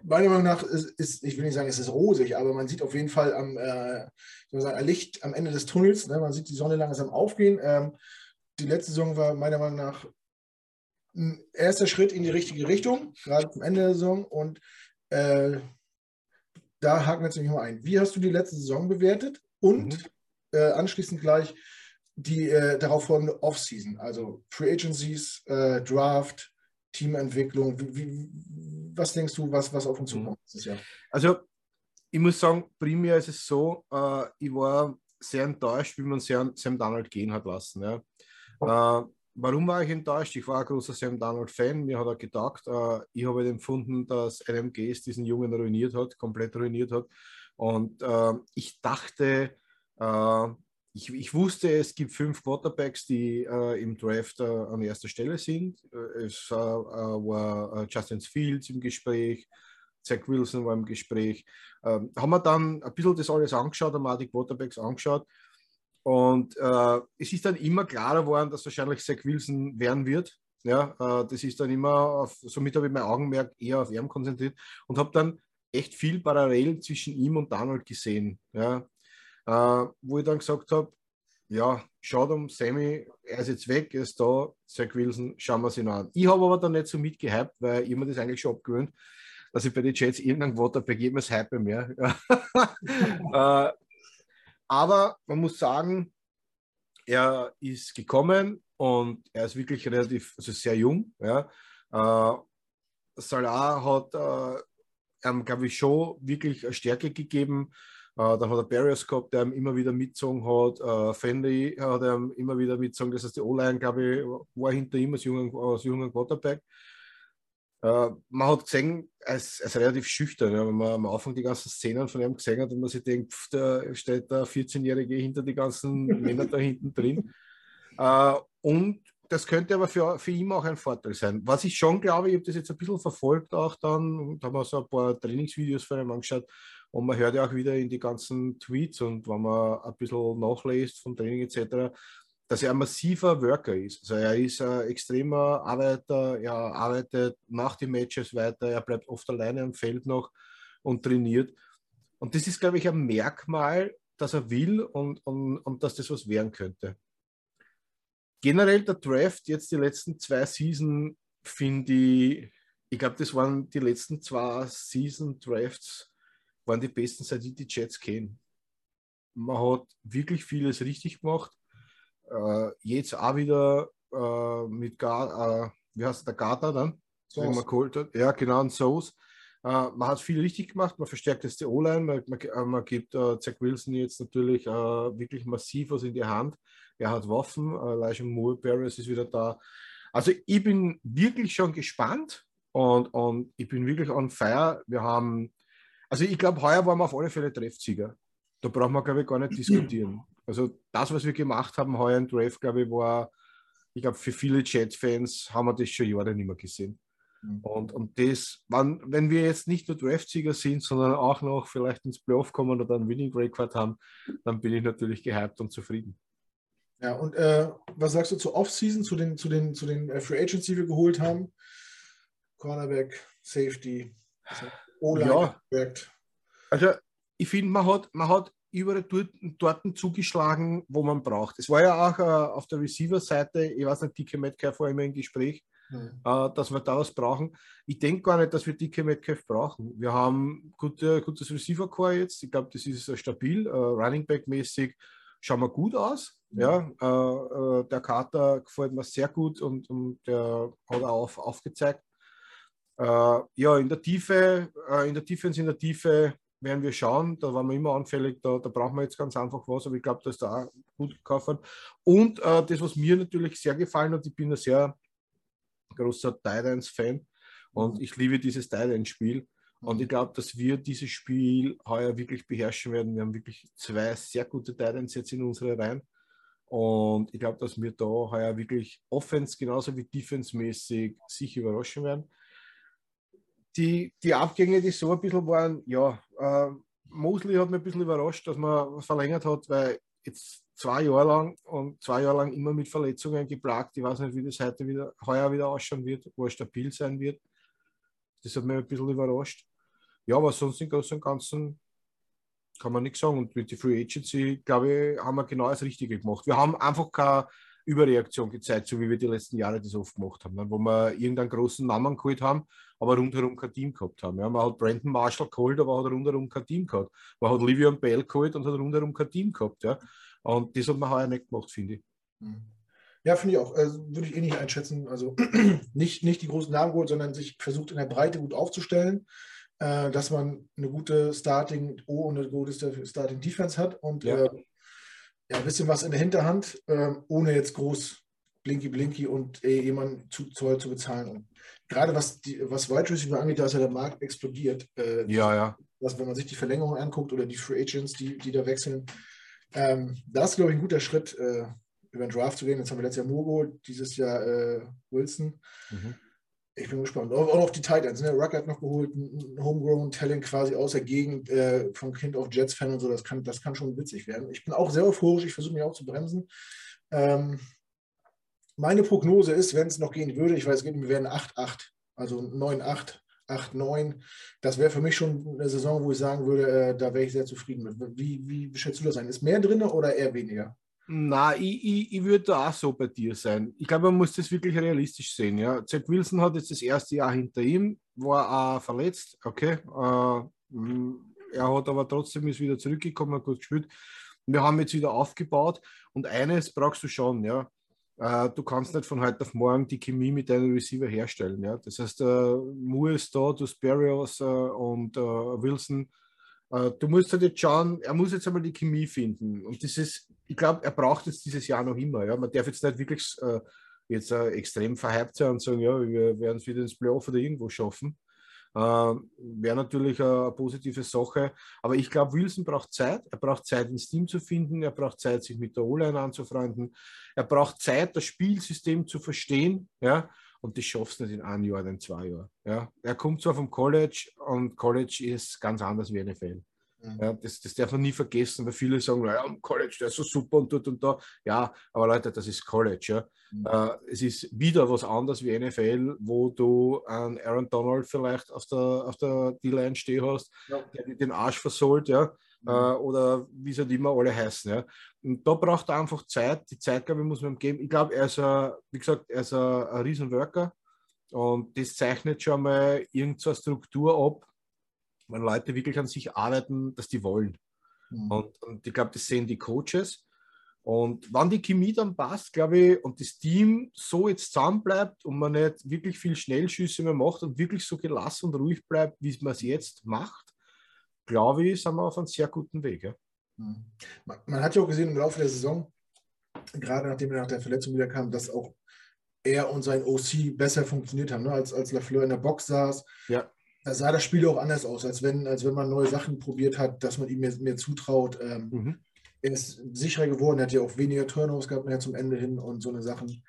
meiner Meinung nach ist, ist, ich will nicht sagen, es ist rosig, aber man sieht auf jeden Fall am äh, sagen, Licht am Ende des Tunnels. Ne? Man sieht die Sonne langsam aufgehen. Ähm, die letzte Saison war meiner Meinung nach ein erster Schritt in die richtige Richtung, gerade zum Ende der Saison. Und äh, da haken wir jetzt nämlich mal ein. Wie hast du die letzte Saison bewertet? Und mhm. äh, anschließend gleich die äh, darauf folgende Offseason, also Free Agencies, äh, Draft, Teamentwicklung. Wie, wie, was denkst du, was, was auf uns mhm. zukommt dieses Jahr? Also, ich muss sagen, primär ist es so, äh, ich war sehr enttäuscht, wie man Sam Donald gehen hat lassen. Ja. Oh. Warum war ich enttäuscht? Ich war ein großer Sam Donald-Fan. Mir hat er gedacht, äh, ich habe halt empfunden, dass Gaze diesen Jungen ruiniert hat, komplett ruiniert hat. Und äh, ich dachte, äh, ich, ich, wusste, es gibt fünf Quarterbacks, die äh, im Draft äh, an erster Stelle sind. Äh, es war Justin Fields im Gespräch, Zach Wilson war im Gespräch. Ähm, haben wir dann ein bisschen das alles angeschaut, haben wir die Quarterbacks angeschaut und äh, es ist dann immer klarer geworden, dass wahrscheinlich Zach Wilson werden wird. Ja, äh, das ist dann immer, auf, somit habe ich mein Augenmerk eher auf ihn konzentriert und habe dann echt viel parallel zwischen ihm und Donald gesehen. Ja, äh, wo ich dann gesagt habe, ja, schaut um Sammy, er ist jetzt weg, er ist da, Zach Wilson, schauen wir es ihn an. Ich habe aber dann nicht so mitgehypt, weil ich mir das eigentlich schon abgewöhnt, dass ich bei den Jets irgendein Quarterback immer hype mehr. äh, aber man muss sagen, er ist gekommen und er ist wirklich relativ, also sehr jung. Ja. Äh, Salah hat äh, ihm, glaube ich, schon wirklich Stärke gegeben. Äh, dann hat er Barriers gehabt, der ihm immer wieder mitgezogen hat. Äh, Fendi hat ihm immer wieder mitgezogen. Das heißt, die O-Line, glaube ich, war hinter ihm als junger, als junger Quarterback. Äh, man hat gesehen, er ist, er ist relativ schüchtern. Ja, wenn man am Anfang die ganzen Szenen von ihm gesehen hat und man sich denkt, pf, da steht der 14-Jährige hinter die ganzen Männer da hinten drin. Äh, und das könnte aber für, für ihn auch ein Vorteil sein. Was ich schon glaube, ich habe das jetzt ein bisschen verfolgt auch dann, da haben wir so ein paar Trainingsvideos von ihm angeschaut und man hört ja auch wieder in die ganzen Tweets und wenn man ein bisschen nachliest vom Training etc., dass er ein massiver Worker ist. Also er ist ein extremer Arbeiter, er arbeitet nach den Matches weiter, er bleibt oft alleine am Feld noch und trainiert. Und das ist, glaube ich, ein Merkmal, dass er will und, und, und dass das was werden könnte. Generell der Draft, jetzt die letzten zwei Season, finde ich, ich glaube, das waren die letzten zwei Season Drafts, waren die besten, seit ich die Jets kenne. Man hat wirklich vieles richtig gemacht äh, jetzt auch wieder äh, mit, Gar, äh, wie heißt der Gata dann? So man geholt hat. Ja, genau, ein Soos. Uh, man hat viel richtig gemacht, man verstärkt jetzt die O-Line, man, man, man, gibt uh, Zach Wilson jetzt natürlich wirklich massiv was in die Hand. Er hat Waffen, Elijah Moore, Barris ist wieder da. Also ich bin wirklich schon gespannt und, und ich bin wirklich on fire. Wir haben, also ich glaube, heuer waren wir auf alle Fälle Treffsieger. Da brauchen wir, glaube ich, gar nicht diskutieren. Also das, was wir gemacht haben heuer im Draft, glaube ich, war, ich glaube, für viele Jet-Fans haben wir das schon Jahre nicht mehr gesehen. Mhm. Und, und das, wann, wenn wir jetzt nicht nur Draftsieger sind, sondern auch noch vielleicht ins Playoff kommen oder einen Winning Record haben, dann bin ich natürlich gehypt und zufrieden. Ja, und äh, was sagst du zur Offseason, zu den, zu den, zu den äh, Free Agents, die wir geholt haben? Cornerback, Safety, O-Line, ja. Also ich finde, man hat, man hat überall dort, dort zugeschlagen, wo man braucht. Es war ja auch äh, auf der Receiver-Seite, ich weiß nicht, Dicke Metcalf war immer im Gespräch, mhm. äh, dass wir da was brauchen. Ich denke gar nicht, dass wir Dicke Metcalf brauchen. Wir haben gute, gutes Receiver-Core jetzt. Ich glaube, das ist stabil, äh, Running Back-mäßig schauen wir gut aus. Mhm. Ja, äh, äh, der Kater gefällt mir sehr gut und, und der hat auch auf, aufgezeigt. Äh, ja, in der Tiefe, äh, in der Defense, in der Tiefe werden wir schauen. Da waren wir immer anfällig, da, da brauchen wir jetzt ganz einfach was, aber ich glaube, dass da auch gut gekauft Und äh, das, was mir natürlich sehr gefallen hat, ich bin ein sehr großer Titans-Fan und ich liebe dieses Titans-Spiel. Und ich glaube, dass wir dieses Spiel heuer wirklich beherrschen werden. Wir haben wirklich zwei sehr gute Titans jetzt in unsere Reihen. Und ich glaube, dass wir da heuer wirklich Offense genauso wie Defense-mäßig sich überraschen werden. Die, die Abgänge, die so ein bisschen waren, ja, äh, Mosley hat mich ein bisschen überrascht, dass man verlängert hat, weil jetzt zwei Jahre lang und zwei Jahre lang immer mit Verletzungen geplagt. Ich weiß nicht, wie das heute wieder, heuer wieder ausschauen wird, wo er stabil sein wird. Das hat mich ein bisschen überrascht. Ja, aber sonst im Großen und Ganzen kann man nichts sagen. Und mit der Free Agency, glaube ich, haben wir genau das Richtige gemacht. Wir haben einfach keine Überreaktion gezeigt, so wie wir die letzten Jahre das oft gemacht haben, ne? wo wir irgendeinen großen Namen geholt haben, aber rundherum kein Team gehabt haben. Ja, man hat Brandon Marshall geholt, aber hat rundherum kein Team gehabt. Man hat Livion Bell geholt und hat rundherum kein Team gehabt. Ja. Und das hat man heuer nicht gemacht, finde ich. Mhm. Ja, finde ich auch. Also, würde ich eh nicht einschätzen. Also nicht, nicht die großen Namen geholt, sondern sich versucht in der Breite gut aufzustellen, äh, dass man eine gute Starting O und eine gute Starting Defense hat und ja. Äh, ja, ein bisschen was in der Hinterhand, äh, ohne jetzt groß Blinky Blinky und äh, jemanden zu Zoll zu bezahlen. Und gerade was, die, was Wide Receiver angeht, da ist ja der Markt explodiert. Äh, ja, ja. Was, wenn man sich die Verlängerung anguckt oder die Free Agents, die, die da wechseln, ähm, das ist, glaube ich, ein guter Schritt, äh, über den Draft zu gehen. Jetzt haben wir letztes Jahr Mogo, dieses Jahr äh, Wilson. Mhm. Ich bin gespannt. Auch, auch die Titans. Ne? Ruck hat noch geholt, ein Homegrown Talent quasi aus der Gegend, äh, vom Kind auf Jets-Fan und so. Das kann, das kann schon witzig werden. Ich bin auch sehr euphorisch. Ich versuche mich auch zu bremsen. Ähm, meine Prognose ist, wenn es noch gehen würde, ich weiß, wir werden 8-8, also 9-8, 8-9. Das wäre für mich schon eine Saison, wo ich sagen würde, äh, da wäre ich sehr zufrieden mit. Wie, wie schätzt du das ein? Ist mehr drin oder eher weniger? Na, ich, ich, ich würde auch so bei dir sein. Ich glaube, man muss das wirklich realistisch sehen. Ja. Zach Wilson hat jetzt das erste Jahr hinter ihm, war auch verletzt, okay. Äh, er hat aber trotzdem ist wieder zurückgekommen, gut gespielt. Wir haben jetzt wieder aufgebaut und eines brauchst du schon, ja. Äh, du kannst nicht von heute auf morgen die Chemie mit deinem Receiver herstellen. Ja. Das heißt, äh, Moore ist da, du Barrios äh, und äh, Wilson äh, du musst halt jetzt schauen, er muss jetzt einmal die Chemie finden. Und das ist, ich glaube, er braucht es dieses Jahr noch immer. Ja? Man darf jetzt nicht wirklich äh, jetzt äh, extrem verhypt sein und sagen, ja, wir werden es wieder ins Playoff oder irgendwo schaffen. Äh, Wäre natürlich eine, positive Sache. Aber ich glaube, Wilson braucht Zeit. Er braucht Zeit, ins Team zu finden. Er braucht Zeit, sich mit der O-Line anzufreunden. Er braucht Zeit, das Spielsystem zu verstehen. Ja? und das schaffst du nicht in einem Jahr in zwei Jahren. Ja? Er kommt zwar vom College und College ist ganz anders wie NFL. Mhm. Ja, das, das darf man nie vergessen, weil viele sagen, ja, College, der ist so super und dort und da. Ja, aber Leute, das ist College. Ja. Mhm. Äh, es ist wieder was anderes wie NFL, wo du einen Aaron Donald vielleicht auf der, auf der D-Line stehen hast, ja. der den Arsch versohlt, ja. Mhm. Äh, oder wie sie immer alle heißen. Ja. Und da braucht er einfach Zeit. Die Zeit, glaube ich, muss man ihm geben. Ich glaube, er ist, ein, wie gesagt, er ist ein, ein Riesenworker und das zeichnet schon mal irgendeine Struktur ab, wenn Leute wirklich an sich arbeiten, dass die wollen. Mhm. Und, und ich glaube, das sehen die Coaches. Und wenn die Chemie dann passt, glaube ich, und das Team so jetzt zusammen bleibt und man nicht wirklich viel Schnellschüsse mehr macht und wirklich so gelassen und ruhig bleibt, wie man es jetzt macht, glaube ich, sind wir auf einem sehr guten Weg. Ja. Mhm. Man, man, hat ja auch gesehen im Laufe der Saison, gerade nachdem er nach der Verletzung wieder kam, dass auch er und sein OC besser funktioniert haben, ne? als, als Lafleur in der Box saß. Ja. Da sah das Spiel auch anders aus, als wenn, als wenn man neue Sachen probiert hat, dass man ihm mehr, mehr zutraut. Ähm, mhm. Er ist sicherer geworden, er hat ja auch weniger Turnovers gehabt mehr zum Ende hin und so eine Sachen.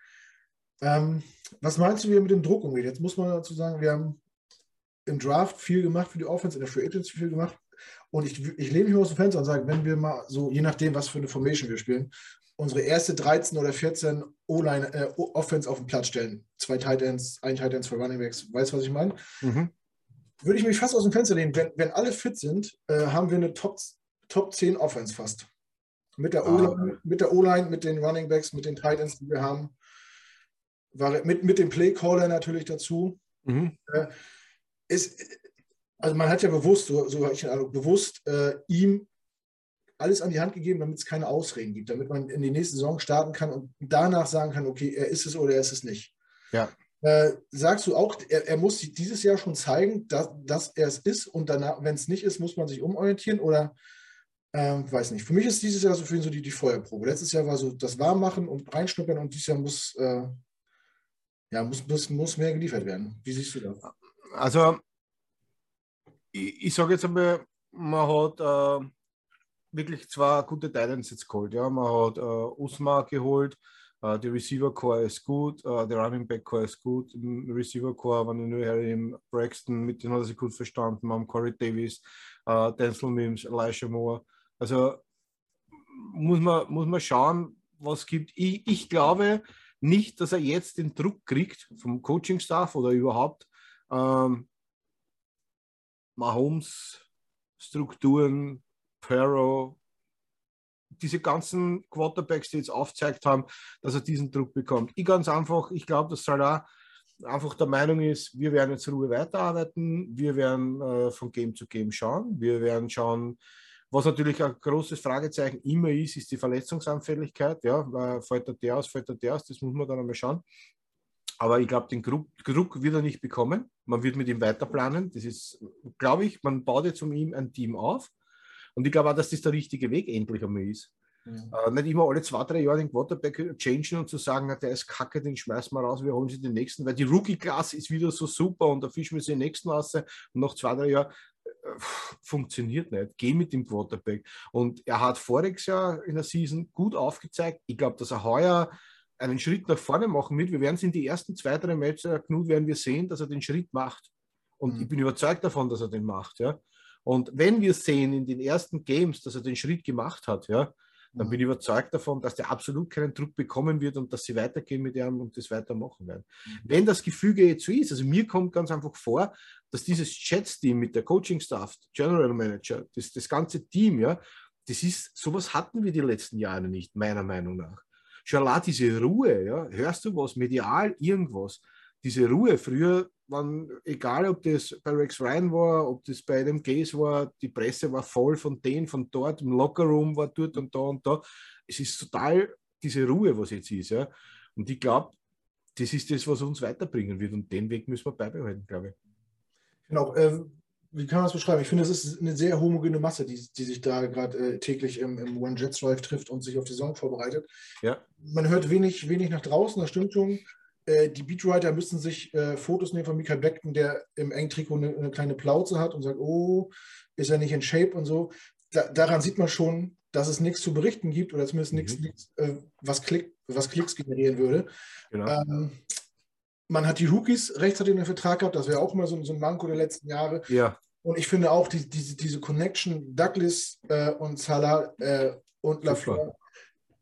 Ähm, was meinst du, wie er mit dem Druck umgeht? Jetzt muss man dazu sagen, wir haben im Draft viel gemacht für die Offense, in der Free Agency viel gemacht. Und ich, ich lehne mich aus dem Fenster und sage, wenn wir mal so, je nachdem, was für eine Formation wir spielen, unsere erste 13 oder 14 O-Line, äh, Offense auf den Platz stellen. Zwei Tight Ends, ein Tight Ends für Running Backs. Weißt du, was ich meine? Mhm. Würde ich mich fast aus dem Fenster lehnen. Wenn, wenn alle fit sind, äh, haben wir eine Top, Top 10 Offense fast. Mit der O-Line, mit, mit den Running Backs, mit den Titans, die wir haben. War, mit, mit dem Playcaller natürlich dazu. Mhm. Äh, ist, also man hat ja bewusst, so, so ich bewusst äh, ihm alles an die Hand gegeben, damit es keine Ausreden gibt, damit man in die nächste Saison starten kann und danach sagen kann, okay, er ist es oder er ist es nicht. Ja. Äh, sagst du auch, er, er, muss dieses Jahr schon zeigen, dass, dass er es ist und danach, wenn es nicht ist, muss man sich umorientieren oder ähm, weiß nicht. Für mich ist dieses Jahr so ihn so die, die Feuerprobe. Letztes Jahr war so das Warmmachen und reinschnuppern und dieses Jahr muss, äh, ja, muss, muss, muss mehr geliefert werden. Wie siehst du das? Also, ich, ich sage jetzt einmal, man hat äh, wirklich zwei gute Titans jetzt geholt. Ja? Man hat äh, Usma geholt, äh, die Receiver Core ist gut, äh, der Running Back Core ist gut, im Receiver Core waren nur Harry im Braxton, mit dem hat er sich gut verstanden, haben Corey Davis, äh, Denzel Mims, Elisha Moore. Also muss man, muss man schauen, was gibt. Ich, ich glaube nicht, dass er jetzt den Druck kriegt vom Coaching-Staff oder überhaupt ähm, Mahomes Strukturen, Perro, diese ganzen Quarterbacks, die jetzt aufgezeigt haben, dass er diesen Druck bekommt. Ich ganz einfach, ich glaube, dass Salah einfach der Meinung ist, wir werden jetzt Ruhe weiterarbeiten, wir werden äh, von Game zu Game schauen, wir werden schauen, was natürlich ein großes Fragezeichen immer ist, ist die Verletzungsanfälligkeit. Ja, weil fällt der aus, fällt der aus, das muss man dann einmal schauen. Aber ich glaube, den Druck wird er nicht bekommen. Man wird mit ihm weiterplanen. Das ist, glaube ich, man baut jetzt um ihn ein Team auf. Und ich glaube auch, dass das der richtige Weg endlich einmal ist. Ja. Äh, nicht immer alle zwei, drei Jahre den Quarterback changen und zu sagen, der ist kacke, den schmeißen wir raus, wir holen sie den nächsten, weil die Rookie-Class ist wieder so super und da fischen wir sie den nächsten raus und nach zwei, drei Jahren äh, funktioniert nicht. Geh mit dem Quarterback. Und er hat voriges Jahr in der Season gut aufgezeigt. Ich glaube, dass er heuer einen Schritt nach vorne machen wird. Wir werden es in die ersten zwei, drei Matches, Knut, werden wir sehen, dass er den Schritt macht. Und mhm. ich bin überzeugt davon, dass er den macht. Ja? Und wenn wir sehen in den ersten Games, dass er den Schritt gemacht hat, ja, dann mhm. bin ich überzeugt davon, dass der absolut keinen Druck bekommen wird und dass sie weitergehen mit ihm und das weitermachen werden. Mhm. Wenn das Gefüge jetzt so ist, also mir kommt ganz einfach vor, dass dieses Jets-Team mit der Coaching-Staff, General Manager, das, das ganze Team, ja, das ist, sowas hatten wir die letzten Jahre nicht, meiner Meinung nach. Schon diese Ruhe, ja, hörst du was, medial, irgendwas, diese Ruhe. Früher waren, egal ob das bei Rex Ryan war, ob das bei Adam Gaze war, die Presse war voll von denen, von dort, im Lockerroom war dort und da und da. Es ist total diese Ruhe, was jetzt ist. Ja. Und ich glaube, das ist das, was uns weiterbringen wird. Und den Weg müssen wir beibehalten, glaube ich. Genau. Äh, wie kann man das beschreiben? Ich finde, es ist eine sehr homogene Masse, die, die sich da gerade äh, täglich im, im One Jets Drive trifft und sich auf die Saison vorbereitet. Ja. Man hört wenig, wenig nach draußen, das stimmt schon. Äh, die Beatwriter müssen sich äh, Fotos nehmen von Michael Beckton, der im engen Trikot eine, eine, kleine Plauze hat und sagt, oh, ist er nicht in Shape und so. Da, daran sieht man schon, dass es nichts zu berichten gibt oder zumindest mhm. nichts, äh, was, Klick, was Klicks generieren würde. Genau. Ähm, man hat die Rookies rechtzeitig in den Vertrag gehabt, das wäre auch immer so, so, ein Manko der letzten Jahre. Ja. Und ich finde auch die, diese, diese Connection Douglas äh, und Salah äh, und LaFleur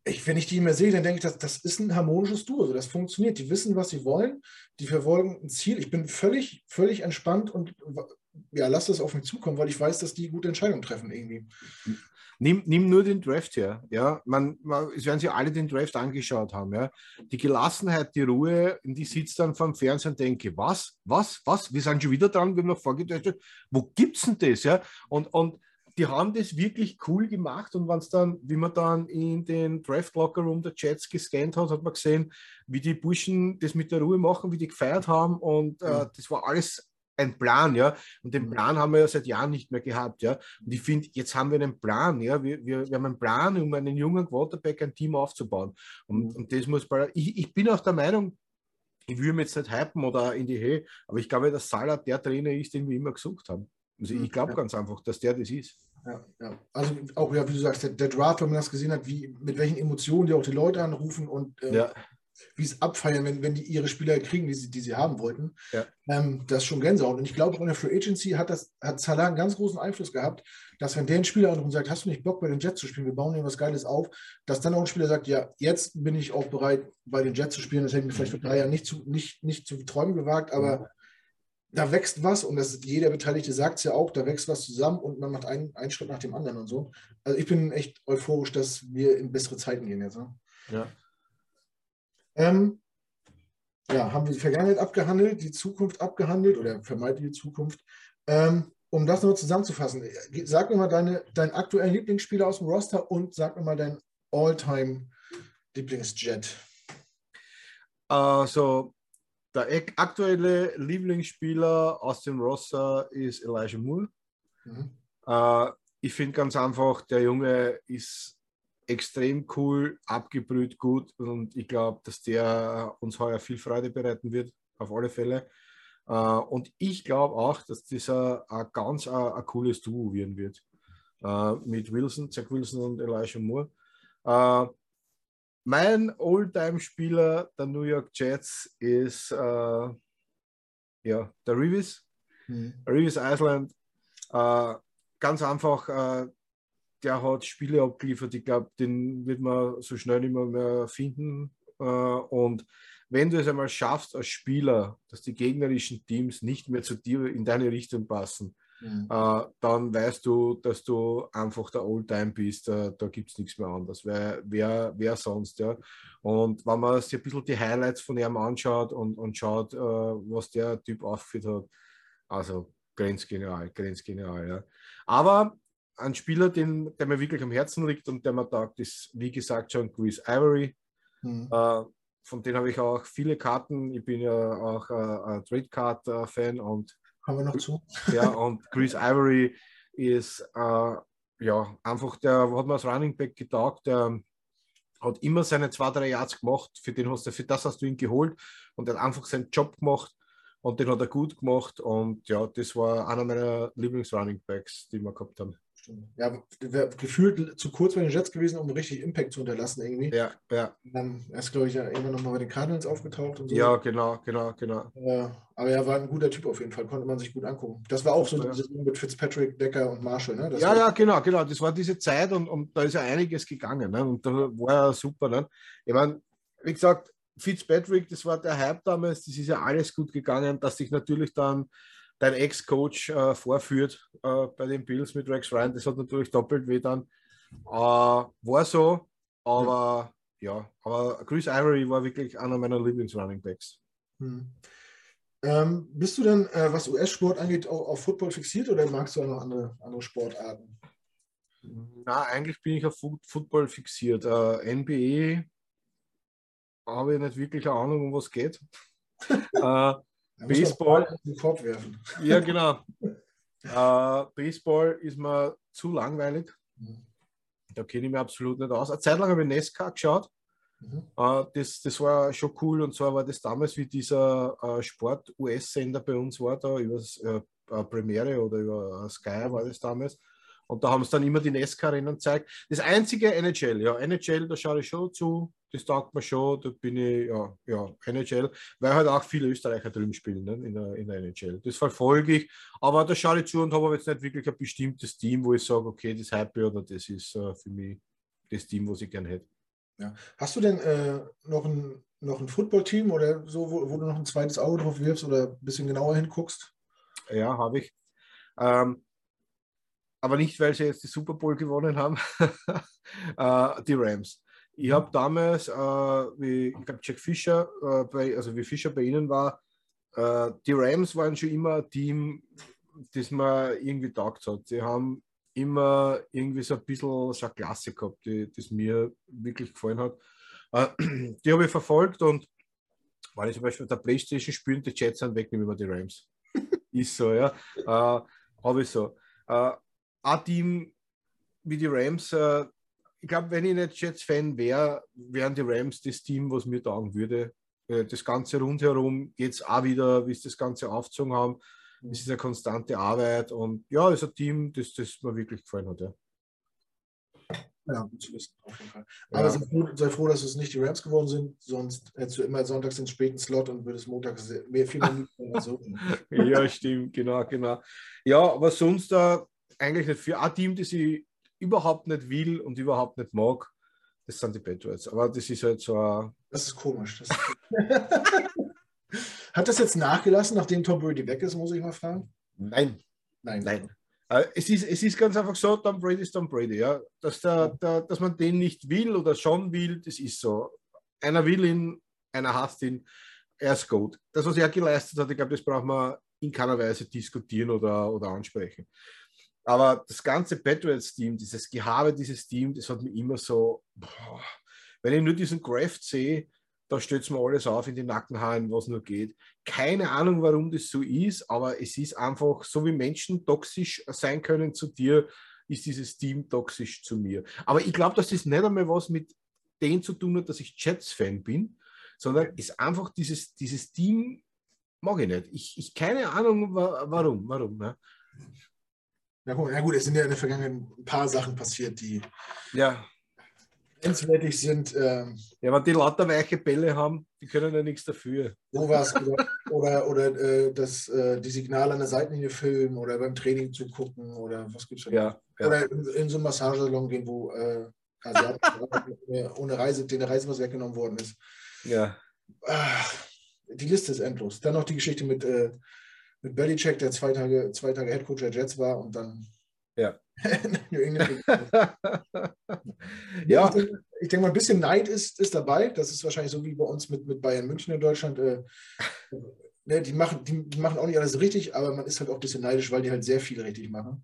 ich, wenn ich die immer sehe, dann denke ich, das, das ist ein harmonisches Duo. Also das funktioniert. Die wissen, was sie wollen. Die verfolgen ein Ziel. Ich bin völlig, völlig entspannt und ja, lass das auf mich zukommen, weil ich weiß, dass die gute Entscheidungen treffen irgendwie. Nimm, nimm nur den Draft her. Ja, man, man, es werden sich alle den Draft angeschaut haben. Ja. Die Gelassenheit, die Ruhe, in die sitzt dann vom Fernsehen und denke, was, was, was? Wir sind schon wieder dran, wir haben noch vorgedacht, wo gibt's denn das? Ja? Und, und die haben das wirklich cool gemacht und wenn es dann, wie man dann in den Draft Locker Room der Jets gescannt hat, hat man gesehen, wie die Burschen das mit der Ruhe machen, wie die gefeiert haben und äh, ja. das war alles ein Plan, ja. Und den mhm. Plan haben wir ja seit Jahren nicht mehr gehabt, ja. Und ich finde, jetzt haben wir einen Plan, ja. Wir, wir, wir haben einen Plan, um einen jungen Quarterback ein Team aufzubauen. Und, mhm. und das muss, ich, ich bin auch der Meinung, ich will mir jetzt nicht hypen oder in die Höhe, aber ich glaube, dass Salah der Trainer ist, den wir immer gesucht haben. Also ich mhm. glaube ja. ganz einfach, dass der das ist. Ja, ja. Also auch, ja, wie du sagst, der, der, Draft, wenn man das gesehen hat, wie, mit welchen Emotionen die auch die Leute anrufen und äh, ja. wie es abfeiern, wenn, wenn die ihre Spieler kriegen, die sie, die sie haben wollten. Ähm, das ist schon Gänsehaut. Und ich glaube, auch in der Free Agency hat das hat Salah einen ganz großen Einfluss gehabt, dass wenn der einen Spieler anruft und sagt, hast du nicht Bock bei den Jets zu spielen, wir bauen dir was Geiles auf, dass dann auch ein Spieler sagt, ja, jetzt bin ich auch bereit, bei den Jets zu spielen. Das hätte ich mir vielleicht vor drei Jahren nicht zu, nicht, nicht zu träumen gewagt, aber da wächst was und das, jeder Beteiligte sagt es ja auch, da wächst was zusammen und man macht einen, einen Schritt nach dem anderen und so. Also ich bin echt euphorisch, dass wir in bessere Zeiten gehen jetzt. Ne? Ja. Ähm, ja, haben wir die Vergangenheit abgehandelt, die Zukunft abgehandelt oder vermeintliche Zukunft. Ähm, um das nur zusammenzufassen, sag mir mal deine, deinen aktuellen Lieblingsspieler aus dem Roster und sag mir mal deinen All-Time Lieblingsjet. Also, der aktuelle Lieblingsspieler aus dem Roster ist Elijah Moore. Mhm. Äh, ich finde ganz einfach, der Junge ist extrem cool, abgebrüht gut und ich glaube, dass der uns heuer viel Freude bereiten wird, auf alle Fälle. Äh, und ich glaube auch, dass dieser ein ganz ein, ein cooles Duo werden wird. Äh, mit Wilson, Zach Wilson und Elijah Moore. Äh, mein Oldtime-Spieler der New York Jets ist ja, der Reeves. Mhm. Reeves Island. ganz einfach, der hat Spiele abgeliefert. Ich glaube, den wird man so schnell nicht mehr, mehr finden. und wenn du es einmal schaffst als Spieler, dass die gegnerischen Teams nicht mehr zu dir in deine Richtung passen, mhm. äh, dann weißt du, dass du einfach der Oldtime bist. Äh, da gibt es nichts mehr anderes. Wer, wer, wer sonst? Ja? Und wenn man sich ein bisschen die Highlights von ihm anschaut und, und schaut, äh, was der Typ aufgeführt hat, also grenzgenial, grenzgenial. Ja. Aber ein Spieler, den, der mir wirklich am Herzen liegt und der mir taugt, ist, wie gesagt, schon Chris Ivory. Mhm. Äh, von denen habe ich auch viele Karten. Ich bin ja auch äh, ein Trade Card äh, Fan und haben wir noch zu. Ja, und Chris Ivory ist äh, ja einfach der hat mir als Running Back getaugt, der hat immer seine zwei, drei Yards gemacht, für den hast du, für das hast du ihn geholt und er hat einfach seinen Job gemacht und den hat er gut gemacht und ja, das war einer meiner Lieblings-Running Backs, die wir gehabt haben. Ja, wäre gefühlt zu kurz bei den Jets gewesen, um richtig Impact zu hinterlassen irgendwie. Ja, ja. dann ist, glaube ich, ja immer noch mal bei den Cardinals aufgetaucht und so. Ja, genau, genau, genau. Äh, aber er war ein guter Typ auf jeden Fall, konnte man sich gut angucken. Das war auch so ja. mit Fitzpatrick, Decker und Marshall, ne? Das ja, ja, genau, genau. Das war diese Zeit und, und da ist ja einiges gegangen. Ne? Und da war er super. Ne? Ich meine, wie gesagt, Fitzpatrick, das war der Hype damals, das ist ja alles gut gegangen, dass sich natürlich dann dein Ex-Coach äh, vorführt äh, bei den Bills mit Rex Ryan. Das hat natürlich doppelt weh dann. Äh, war so, aber ja. ja. aber Chris Ivory war wirklich einer meiner Lieblings-Running-Backs. Hm. Ähm, bist du denn, äh, was US-Sport angeht, auch auf Football fixiert oder magst du auch noch andere, andere Sportarten? Na, eigentlich bin ich auf Football fixiert. Äh, NBA habe ich nicht wirklich eine Ahnung, um was geht. äh, Baseball. Ja, genau. äh, Baseball ist mir zu langweilig. Mhm. Da kenne ich mich absolut nicht aus. Eine Zeit lang habe ich NESCA geschaut. Mhm. Äh, das, das war schon cool und zwar war das damals wie dieser äh, Sport-US-Sender bei uns war, da über äh, Premiere oder über Sky war das damals. Und da haben sie dann immer die NESCA-Rennen gezeigt. Das einzige NHL, ja, NHL, da schaue ich schon zu das taugt mir schon, da bin ich, ja, ja, NHL, weil halt auch viele Österreicher drüben spielen ne, in, der, in der NHL. Das verfolge ich, aber da schaue ich zu und habe jetzt nicht wirklich ein bestimmtes Team, wo ich sage, okay, das Hype oder das ist uh, für mich das Team, was ich gerne hätte. Ja. Hast du denn äh, noch ein, noch ein Football-Team oder so, wo, wo, du noch ein zweites Auge drauf wirfst oder ein bisschen genauer hinguckst? Ja, habe ich. Ähm, aber nicht, weil sie jetzt die Super Bowl gewonnen haben, äh, die Rams. Ich habe damals, äh, wie, ich glaube, Jack Fischer, äh, bei, also wie Fischer bei Ihnen war, äh, die Rams waren schon immer ein Team, das mir irgendwie taugt hat. Sie haben immer irgendwie so ein bisschen so eine Klasse gehabt, die das mir wirklich gefallen hat. Äh, die habe ich verfolgt und weil ich zum Beispiel der Playstation spiele, die Jets sind weg, nehmen wir die Rams. Ist so, ja. Äh, habe ich so. Äh, ein Team wie die Rams, ich glaube, wenn ich nicht Jets-Fan wäre, wären die Rams das Team, was mir taugen würde. Äh, das Ganze rundherum geht es auch wieder, wie sie das Ganze aufgezogen haben. Mhm. Es ist eine konstante Arbeit und ja, es ist ein Team, das, das mir wirklich gefallen hat. Ja. Ja, gut zu wissen, auf jeden Fall. Aber ja. sei, froh, sei, froh, dass es nicht die Rams geworden sind, sonst hättest du immer sonntags den späten Slot und würdest montags mehr viel mehr so. ja, stimmt, genau, genau. Ja, aber sonst äh, eigentlich nicht für ein Team, das ich überhaupt nicht will und überhaupt nicht mag, das sind die Patriots. Aber das ist halt so Das ist komisch. Das Hat das jetzt nachgelassen, nachdem Tom Brady weg ist, muss ich mal fragen? Nein. Nein. Nein. Äh, Es ist, es ist ganz einfach so, Tom Brady ist Tom Brady, ja. Dass, der, der, dass man den nicht will oder schon will, das ist so. Einer will ihn, einer hasst ihn, er ist gut. Das, was er geleistet hat, ich glaube, das braucht man in keiner Weise diskutieren oder, oder ansprechen. Aber das ganze Patriots-Team, dieses Gehabe dieses Team, das hat mir immer so, boah, wenn ich nur diesen Graft sehe, da stößt mir alles auf in die Nackenhaaren, was nur geht. Keine Ahnung, warum das so ist, aber es ist einfach, so wie Menschen toxisch sein können zu dir, ist dieses Team toxisch zu mir. Aber ich glaube, dass das nicht einmal was mit dem zu tun hat, dass ich Jets-Fan bin, sondern ist einfach dieses, dieses Team, mag ich nicht. Ich, ich keine Ahnung, wa warum. warum ne? Ja, gut, ja gut, es sind ja in der Vergangenheit ein paar Sachen passiert, die Ja, grenzwertig sind. Ähm, ja, wenn die lauter weiche Bälle haben, die können ja nichts dafür. sowas oder, oder, oder äh, das, äh, die Signale an der Seitenlinie filmen oder beim Training zugucken oder was gibt es Ja, ja. Oder in, in so einen Massagesalon gehen, wo äh, Asiaten ohne Reise, denen der Reisepass weggenommen worden ist. ja. Ah, die Liste ist endlos. Dann noch die Geschichte mit, äh, mit Belichick, der zwei Tage, zwei Tage Headcoach der Jets war und dann Ja. New England ja, Ich denke, ich denke mal, ein bisschen Neid ist, ist dabei. Das ist wahrscheinlich so wie bei uns mit, mit Bayern München in Deutschland. Äh, ne, die, machen, die, die machen auch nicht alles richtig, aber man ist halt auch ein bisschen neidisch, weil die halt sehr viel richtig machen.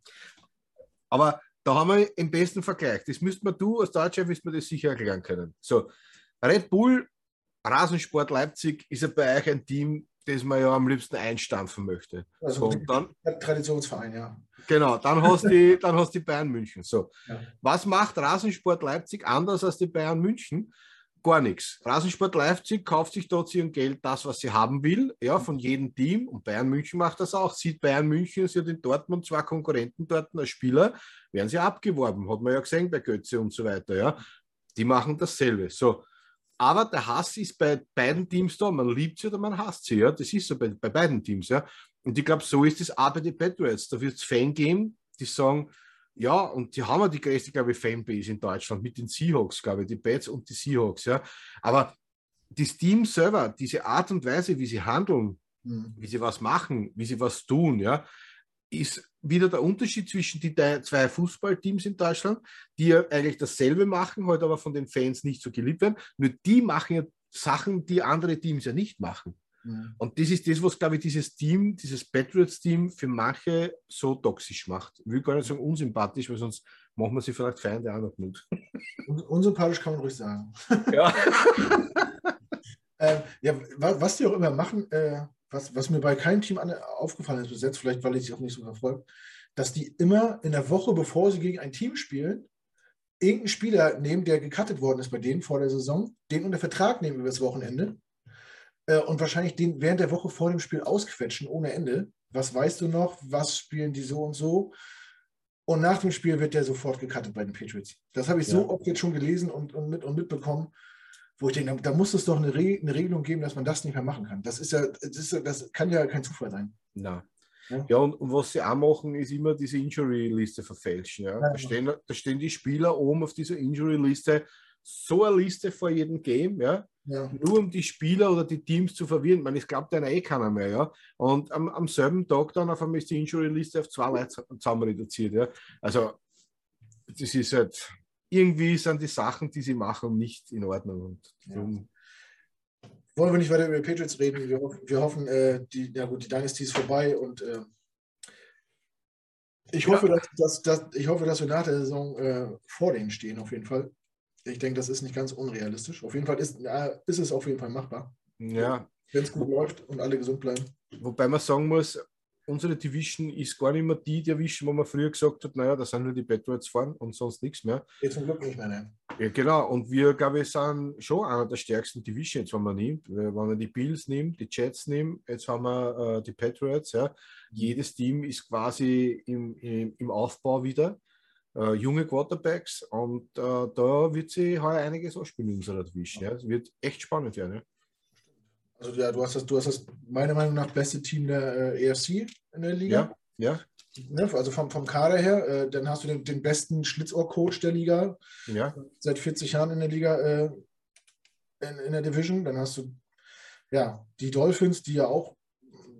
aber da haben wir im besten Vergleich. Das müsste man, du als Deutscher, wirst mir das sicher erklären können. So, Red Bull, Rasensport Leipzig ist ja bei euch ein Team, das man ja am liebsten einstampfen möchte. Also So, dann, Traditionsverein, ja. genau, dann hast du die, dann hast die Bayern München. So, Ja. was macht Rasensport Leipzig anders als die Bayern München? Gar nichts. Rasensport Leipzig kauft sich dort ihren Geld das, was sie haben will, ja, von jedem Team. Und Bayern München macht das auch. Sieht Bayern München, sie hat in Dortmund zwei Konkurrenten dort als Spieler, werden sie abgeworben, hat man ja gesehen bei Götze und so weiter, ja. Die machen dasselbe. So. Aber der Hass ist bei beiden Teams da. Man liebt sie oder man hasst sie, ja. Das ist so bei, bei beiden Teams, ja. Und ich glaube, so ist es auch bei den Patriots. Da wird es Fan geben, die sagen, ja, und die haben ja die größte, glaube ich, Fanbase in Deutschland mit den Seahawks, glaube ich, die Bats und die Seahawks, ja. Aber das Team selber, diese Art und Weise, wie sie handeln, Hm. wie sie was machen, wie sie was tun, ja, ist wieder der Unterschied zwischen die zwei Fußballteams in Deutschland, die ja eigentlich dasselbe machen, heute aber von den Fans nicht so geliebt werden. Nur die machen ja Sachen, die andere Teams ja nicht machen. Hm. Und das ist das, was, glaube ich, dieses Team, dieses Patriots-Team für manche so toxisch macht. Ich will gar nicht sagen unsympathisch, weil sonst machen wir sie vielleicht Feinde auch noch mit. Un unsympathisch kann man ruhig sagen. Ja. Ähm, ja, wa- was die auch immer machen, äh, was, was mir bei keinem Team an, aufgefallen ist bis jetzt, vielleicht weil ich sie auch nicht so verfolge, dass die immer in der Woche, bevor sie gegen ein Team spielen, irgendeinen Spieler nehmen, der gecuttet worden ist bei denen vor der Saison, den unter Vertrag nehmen über das Wochenende äh, und wahrscheinlich den während der Woche vor dem Spiel ausquetschen ohne Ende. Was weißt du noch? Was spielen die so und so? Und nach dem Spiel wird der sofort gecuttet bei den Patriots. Das habe ich so Ja. oft jetzt schon gelesen und, und, mit, und mitbekommen, wo ich denke, da, muss es doch eine, Re eine Regelung geben, dass man das nicht mehr machen kann. Das ist ja, das, ist, das kann ja kein Zufall sein. Na. Ja. Ja, und, und was sie auch machen, ist immer diese Injury-Liste verfälschen. Ja? Da, stehen, da stehen die Spieler oben auf dieser Injury-Liste, so eine Liste vor jedem Game, ja? Ja. nur um die Spieler oder die Teams zu verwirren. Man, es glaubt einer eh keiner mehr. Ja? Und am, am selben Tag dann auf einmal ist die Injury-Liste auf zwei Leute zusammen reduziert. Ja? Also, das ist halt, irgendwie sind die Sachen, die sie machen, nicht in Ordnung. Und Ja. Wollen wir nicht weiter über die Patriots reden? Wir, hoffen- wir hoffen, äh, die, ja gut, die Dynasty ist vorbei und äh, ich, hoffe, dass, dass, dass, ich hoffe, dass wir nach der Saison äh, vor denen stehen, auf jeden Fall. Ich denke, das ist nicht ganz unrealistisch. Auf jeden Fall ist, ist es auf jeden Fall machbar, ja, wenn es gut läuft und alle gesund bleiben. Wobei man sagen muss, unsere Division ist gar nicht mehr die Division, wo man früher gesagt hat, naja, da sind nur die Patriots vorn und sonst nichts mehr. Jetzt zum Glück nicht mehr. Ne? Ja, genau, und wir, glaube ich, sind schon einer der stärksten Divisions, wenn man nimmt. Wenn man die Bills nimmt, die Jets nimmt, jetzt haben wir äh, die Patriots. Ja. Jedes Team ist quasi im, im, im Aufbau wieder. Äh, junge Quarterbacks und äh, da wird sie heuer einiges ausspielen in unserer Division. Ja. Es wird echt spannend werden. Ja. Also ja, du hast das, du hast das meiner Meinung nach beste Team der äh, EFC in der Liga. Ja, Ne? Also vom, vom Kader her. Äh, dann hast du den, den besten Schlitzohr-Coach der Liga. ja, seit 40 Jahren in der Liga, äh, in, in der Division. Dann hast du ja, die Dolphins, die ja auch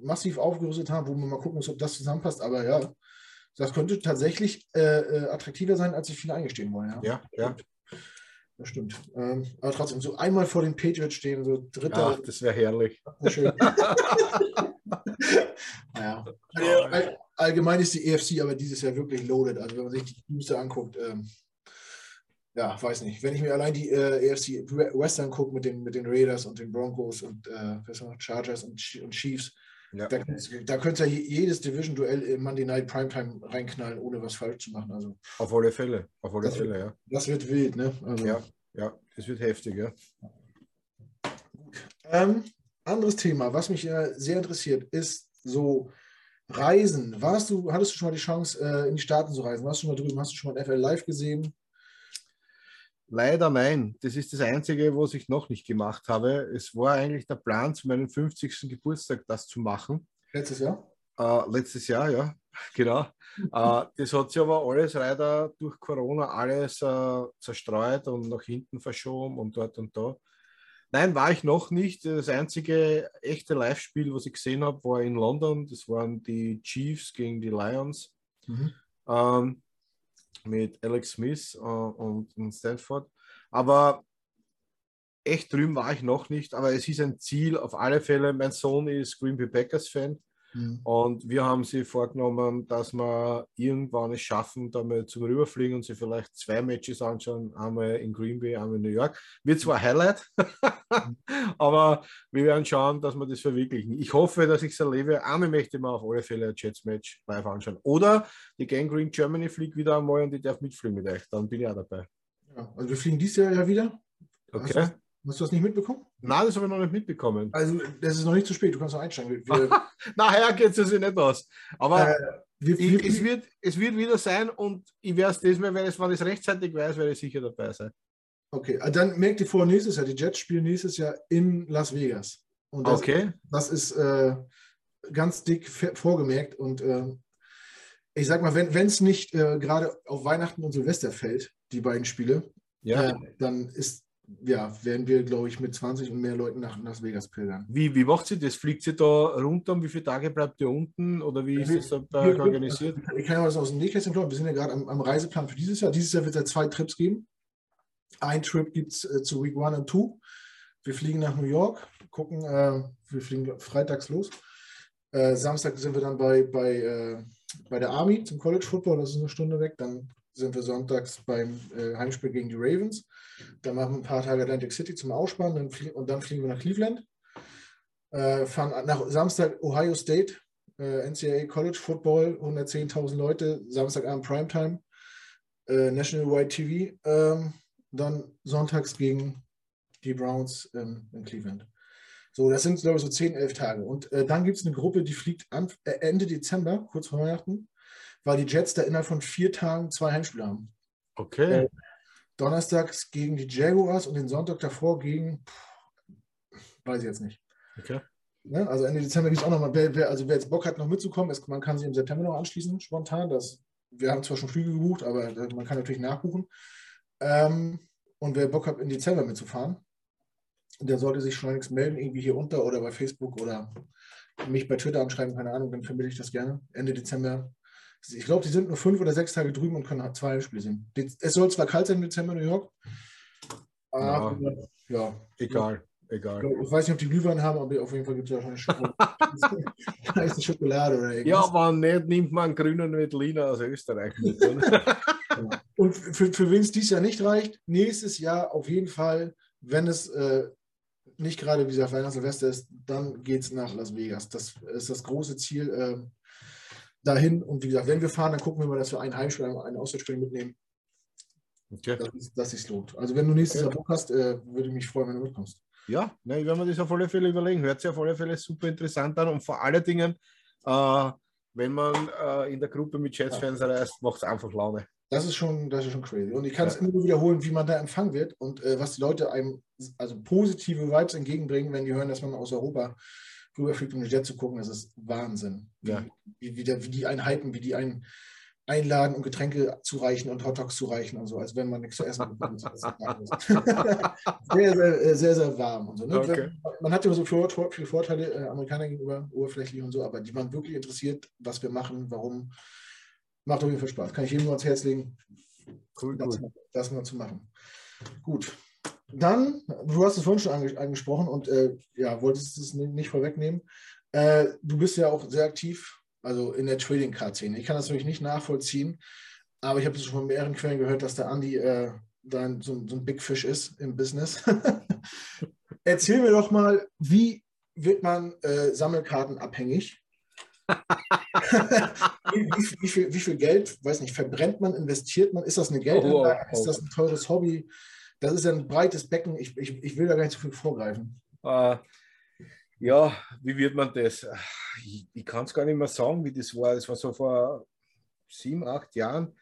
massiv aufgerüstet haben, wo man mal gucken muss, ob das zusammenpasst. Aber ja, das könnte tatsächlich äh, äh attraktiver sein, als sich viele eingestehen wollen. Ja, ja. ja. Das stimmt. Ähm, aber trotzdem, so einmal vor den Patriots stehen, so dritter. Ach, das wäre herrlich. Schön. naja. All, allgemein ist die EFC aber dieses Jahr wirklich loaded. Also wenn man sich die Teams anguckt, ähm, ja, weiß nicht. Wenn ich mir allein die äh, EFC Western gucke mit den, mit den Raiders und den Broncos und äh, Chargers und, und Chiefs, ja. Da, da könnte ja jedes Division-Duell im Monday Night Primetime reinknallen, ohne was falsch zu machen. Also, auf alle Fälle, auf alle das Fälle, wird, ja. Das wird wild, ne? Also, ja, ja, es wird heftig, ja. Ähm, anderes Thema, was mich äh, sehr interessiert, ist so Reisen. Warst du, hattest du schon mal die Chance, äh, in die Staaten zu reisen? Warst du schon mal drüben? Hast du schon mal FL Live gesehen? Leider nein. Das ist das Einzige, was ich noch nicht gemacht habe. Es war eigentlich der Plan, zu meinem 50. Geburtstag das zu machen. Letztes Jahr? Äh, letztes Jahr, ja, genau. äh, das hat sich aber alles leider durch Corona alles äh, zerstreut und nach hinten verschoben und dort und da. Nein, war ich noch nicht. Das einzige echte Live-Spiel, was ich gesehen habe, war in London. Das waren die Chiefs gegen die Lions. Mhm. Ähm, mit Alex Smith äh, und, Stanford. Aber echt drüben war ich noch nicht, aber es ist ein Ziel auf alle Fälle. Mein Sohn ist Green Bay Packers Fan Mhm. Und wir haben sie vorgenommen, dass wir irgendwann es schaffen, da mal zum Rüberfliegen und sie vielleicht zwei Matches anschauen, einmal in Green Bay, einmal in New York. Wird zwar Highlight, mhm. aber wir werden schauen, dass wir das verwirklichen. Ich hoffe, dass ich es erlebe. Einmal möchte ich mir auf alle Fälle ein Jets-Match live anschauen. Oder die Gang Green Germany fliegt wieder einmal und ich darf mitfliegen mit euch. Dann bin ich auch dabei. Ja, also wir fliegen dieses Jahr ja wieder. Okay. Also Hast du das nicht mitbekommen? Nein, das habe ich noch nicht mitbekommen. Also, das ist noch nicht zu spät, du kannst noch einsteigen. Nachher geht es sich nicht aus. Aber äh, wir, ich, es, wird, es wird wieder sein und ich werde es diesmal, wenn, es, wenn ich es rechtzeitig weiß, werde ich sicher dabei sein. Okay, ah, dann merkt ihr vor nächstes Jahr, die Jets spielen nächstes Jahr in Las Vegas. Und das, okay. Das ist äh, ganz dick vorgemerkt und äh, ich sag mal, wenn es nicht äh, gerade auf Weihnachten und Silvester fällt, die beiden Spiele, ja. Äh, dann ist ja, werden wir, glaube ich, mit 20 und mehr Leuten nach Las Vegas pilgern. Wie, wie macht sie das? Fliegt sie da runter? Wie viele Tage bleibt ihr unten? Oder wie ist das da wir, organisiert? Ich kann ja was aus dem Nähkästchen plaudern. Wir sind ja gerade am, am, Reiseplan für dieses Jahr. Dieses Jahr wird es ja zwei Trips geben. Ein Trip gibt es äh, zu Week 1 und 2. Wir fliegen nach New York, gucken, äh, wir fliegen freitags los. Äh, Samstag sind wir dann bei, bei, äh, bei der Army zum College Football, das ist eine Stunde weg. Dann sind wir sonntags beim äh, Heimspiel gegen die Ravens. Dann machen wir ein paar Tage Atlantic City zum Ausspannen dann und dann fliegen wir nach Cleveland. Äh, fahren nach Samstag Ohio State, äh, NCAA College Football, 110.000 Leute, Samstagabend Primetime, äh, National White TV. Ähm, dann sonntags gegen die Browns in, in Cleveland. So, das sind, glaube ich, so 10, 11 Tage. Und äh, dann gibt es eine Gruppe, die fliegt an, äh, Ende Dezember, kurz vor Weihnachten, weil die Jets da innerhalb von vier Tagen zwei Heimspiele haben. Okay. Äh, donnerstags gegen die Jaguars und den Sonntag davor gegen, pff, weiß ich jetzt nicht. Okay. Ne? Also Ende Dezember gibt es auch nochmal, wer, wer, also wer jetzt Bock hat, noch mitzukommen, ist, man kann sich im September noch anschließen, spontan. Das, wir haben zwar schon Flüge gebucht, aber äh, man kann natürlich nachbuchen. Ähm, und wer Bock hat, in Dezember mitzufahren, der sollte sich schleunigst melden, irgendwie hier unter oder bei Facebook oder mich bei Twitter anschreiben, keine Ahnung, dann vermittle ich das gerne. Ende Dezember ich glaube, die sind nur fünf oder sechs Tage drüben und können zwei Heimspiele sehen. Es soll zwar kalt sein im Dezember in New York, aber ja, ja. egal. Egal. Ich weiß nicht, ob die Glühwein haben, aber auf jeden Fall gibt es wahrscheinlich Schokolade. Schokolade oder irgendwas. Ja, nicht nimmt man grünen Veltliner aus Österreich mit. Und für, für wen es dieses Jahr nicht reicht, nächstes Jahr auf jeden Fall, wenn es äh, nicht gerade wie gesagt Weihnachten Silvester ist, dann geht es nach Las Vegas. Das ist das große Ziel. Äh, dahin. Und wie gesagt, wenn wir fahren, dann gucken wir mal, dass wir ein Heimspiel, ein Auswärtsspiel mitnehmen. Okay. Dass, dass es lohnt. Also wenn du nächstes Jahr Bock hast, äh, würde ich mich freuen, wenn du mitkommst. Ja, ne, ich werde mir das auf alle Fälle überlegen. Hört sich auf alle Fälle super interessant an und vor allen Dingen, äh, wenn man äh, in der Gruppe mit Jets-Fans reist, macht es einfach Laune. Das ist schon, das ist schon crazy. Und ich kann es ja. immer nur wiederholen, wie man da empfangen wird und äh, was die Leute einem, also positive Vibes entgegenbringen, wenn die hören, dass man aus Europa rüberfliegt, um Jet zu gucken, das ist Wahnsinn. Ja. Wie, wie, der, wie die einen hypen, wie die einen einladen und Getränke zureichen und Hotdogs zureichen und so, als wenn man nichts zu essen bekommt. sehr, sehr, äh, sehr, sehr warm und so. Ne? Okay. Man hat ja so viele Vorteile äh, Amerikaner gegenüber, oberflächlich und so, aber die waren wirklich interessiert, was wir machen, warum. Macht auf jeden Fall Spaß. Kann ich jedem nur ans Herz legen, cool, das, cool. das mal zu machen. Gut. Dann, du hast es vorhin schon ange angesprochen und äh, ja, wolltest es nicht vorwegnehmen. Äh, du bist ja auch sehr aktiv also in der Trading Card Szene. Ich kann das natürlich nicht nachvollziehen, aber ich habe es schon von mehreren Quellen gehört, dass der Andi äh, dann so, so, ein Big Fish ist im Business. Erzähl mir doch mal, wie wird man äh, Sammelkarten abhängig? wie, wie, wie, viel, wie, viel, Geld, weiß nicht, verbrennt man, investiert man? Ist das eine Geldanlage? Oh, oh. Ist das ein teures Hobby? Das ist ein breites Becken. Ich, ich, ich will da gar nicht zu viel vorgreifen. Uh, ja, wie wird man das? Ich, ich kann es gar nicht mehr sagen, wie das war. Das war so vor sieben, acht Jahren.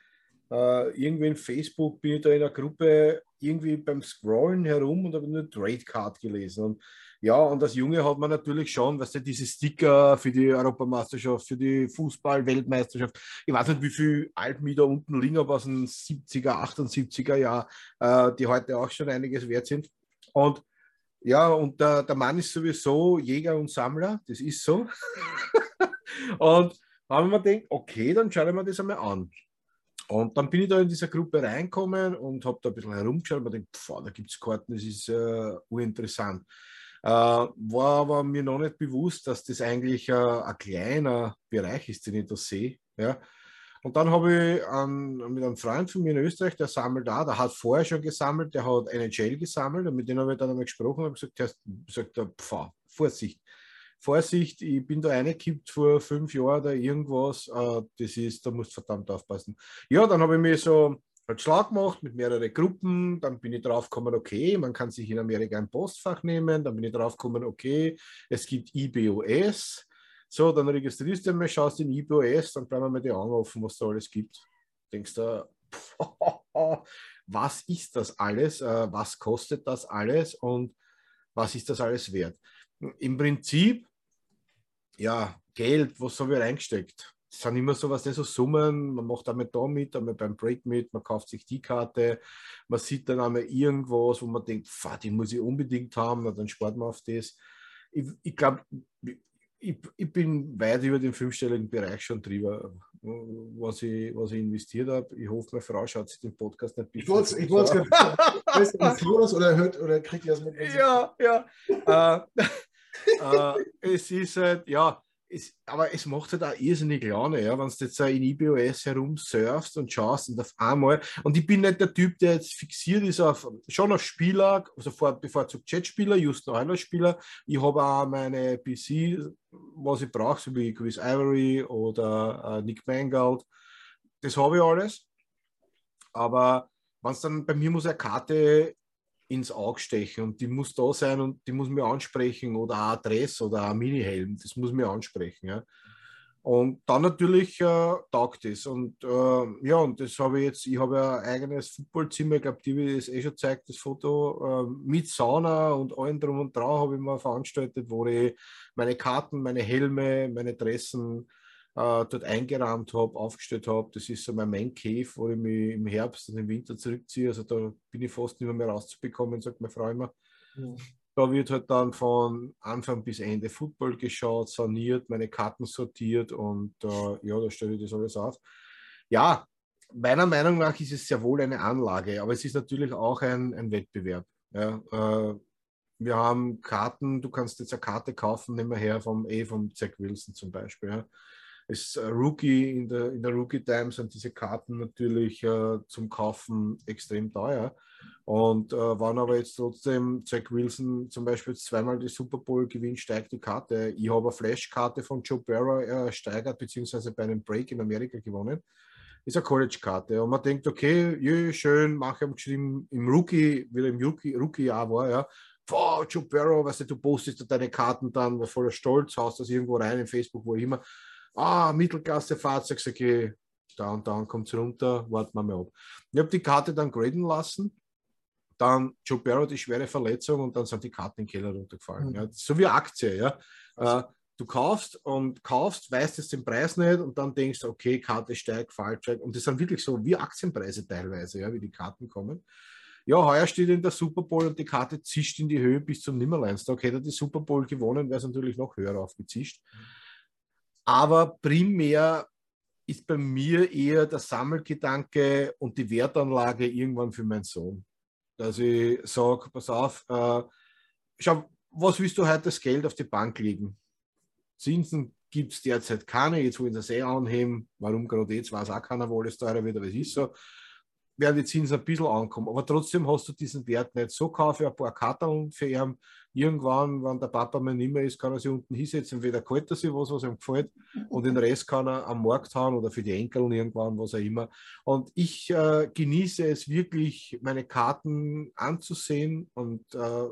Uh, irgendwie in Facebook bin ich da in einer Gruppe irgendwie beim Scrollen herum und habe eine Trade Card gelesen. Und ja, und als Junge hat man natürlich schon, weißt du, diese Sticker für die Europameisterschaft, für die Fußball-Weltmeisterschaft. Ich weiß nicht, wie viel Altmi da unten liegen, aber aus den 70er, 78er Jahren, äh, die heute auch schon einiges wert sind. Und ja, und der, der Mann ist sowieso Jäger und Sammler, das ist so. und da haben wir gedacht, okay, dann schauen wir das einmal an. Und dann bin ich da in dieser Gruppe reinkommen und habe da ein bisschen herumgeschaut und mir gedacht, pf, da gibt es Karten, das ist äh, uninteressant. Äh, war aber mir noch nicht bewusst, dass das eigentlich äh, ein kleiner Bereich ist, den ich da sehe. Ja. Und dann habe ich an, mit einem Freund von mir in Österreich, der sammelt da, der hat vorher schon gesammelt, der hat NHL gesammelt und mit dem habe ich dann einmal gesprochen und gesagt, der sagt, Vorsicht. Vorsicht, ich bin da reingekippt vor fünf Jahren oder irgendwas, äh, das ist, da musst du verdammt aufpassen. Ja, dann habe ich mir so einen Schlag gemacht mit mehreren Gruppen, dann bin ich drauf gekommen, okay, man kann sich in Amerika ein Postfach nehmen, dann bin ich drauf gekommen, okay, es gibt IBOS, so, dann registrierst du mal, schaust in IBOS, dann bleiben wir mal die Augen offen, was da alles gibt. Denkst du, was ist das alles? Äh, was kostet das alles? Und was ist das alles wert? Im Prinzip, ja, Geld, was haben wir reingesteckt? Das sind immer so was, so Summen, man macht einmal da mit, einmal beim Break mit, man kauft sich die Karte, man sieht dann einmal irgendwas, wo man denkt, die muss ich unbedingt haben, dann spart man auf das. Ich, ich glaube, ich, ich, bin weit über den fünfstelligen Bereich schon drüber, was ich, was ich investiert habe. Ich hoffe, meine Frau schaut sich den Podcast nicht Ich wollte es gerade oder hört oder kriegt ihr das mit? Ja, ja. äh, äh, es ist halt, ja, es, aber es macht halt auch irrsinnig Laune, ja, wenn du jetzt in IBOS herumsurfst und schaust und auf einmal, und ich bin nicht der Typ, der jetzt fixiert ist auf, schon auf Spieler, also vor, bevorzugt Jetspieler, just noch Spieler. Ich habe auch meine PC, was ich brauche, so wie Chris Ivory oder äh, Nick Mangold. Das habe ich alles. Aber wenn es dann bei mir muss eine Karte ins Auge stechen und die muss da sein und die muss mir ansprechen oder ein Adress oder ein Mini-Helm, das muss mir ansprechen. Ja. Und dann natürlich äh, taugt es. Und äh, ja, und das habe ich jetzt, ich habe ja ein eigenes Footballzimmer, ich glaube, die wird das eh schon zeigt, das Foto, äh, mit Sauna und allem drum und dran habe ich mal veranstaltet, wo ich meine Karten, meine Helme, meine Dressen, dort eingerahmt habe, aufgestellt habe. Das ist so mein Man Cave, wo ich mich im Herbst und im Winter zurückziehe. Also da bin ich fast nicht mehr rauszubekommen, sagt meine Frau immer. Mhm. Da wird halt dann von Anfang bis Ende Football geschaut, saniert, meine Karten sortiert und äh, ja, da stelle ich das alles auf. Ja, meiner Meinung nach ist es sehr wohl eine Anlage, aber es ist natürlich auch ein, ein Wettbewerb. Ja, äh, wir haben Karten, du kannst jetzt eine Karte kaufen, nehmen wir her vom, eh vom Zack Wilson zum Beispiel. Ja als Rookie in der, in der Rookie Time sind diese Karten natürlich äh, zum Kaufen extrem teuer. Und äh, wann aber jetzt trotzdem Jack Wilson zum Beispiel zweimal die Super Bowl gewinnt, steigt die Karte. Ich habe eine Flash-Karte von Joe Barrow äh, steigert, beziehungsweise bei einem Break in Amerika gewonnen. Ist eine College-Karte. Und man denkt, okay, jö, schön, mache ich geschrieben im Rookie, wie er im Rookie-Jahr Rookie war, ja. Boah, Joe Barrow, weißt du, du postest deine Karten dann voller Stolz, haust das irgendwo rein in Facebook, wo immer ah, Mittelklasse-Fahrzeug, sage ich, da und da kommt es runter, warten wir mal ab. Ich habe die Karte dann graden lassen, dann Joe Barrow die schwere Verletzung und dann sind die Karten in den Keller runtergefallen. Mhm. Ja. So wie Aktie, ja. Äh, du kaufst und kaufst, weißt jetzt den Preis nicht und dann denkst du, okay, Karte steigt, Fall steigt. Und das sind wirklich so wie Aktienpreise teilweise, ja, wie die Karten kommen. Ja, heuer steht in der Super Bowl und die Karte zischt in die Höhe bis zum Nimmerleinstag. Hätte die Super Bowl gewonnen, wäre es natürlich noch höher aufgezischt. Aber primär ist bei mir eher der Sammelgedanke und die Wertanlage irgendwann für meinen Sohn. Dass ich sage, pass auf, äh, schau, was willst du heute das Geld auf die Bank legen? Zinsen gibt es derzeit keine, jetzt wollen sie es eh anheben. Warum gerade jetzt weiß auch keiner, wo alles teurer wird, aber es ist so. Werden die Zinsen ein bisschen ankommen. Aber trotzdem hast du diesen Wert nicht. So kaufe ich ein paar Karten für ihn. Irgendwann, wenn der Papa mal nicht mehr ist, kann er sich unten hinsetzen. Entweder kalt er sich was, was ihm gefällt, und den Rest kann er am Markt haben oder für die Enkel irgendwann, was auch immer. Und ich äh, genieße es wirklich, meine Karten anzusehen und äh,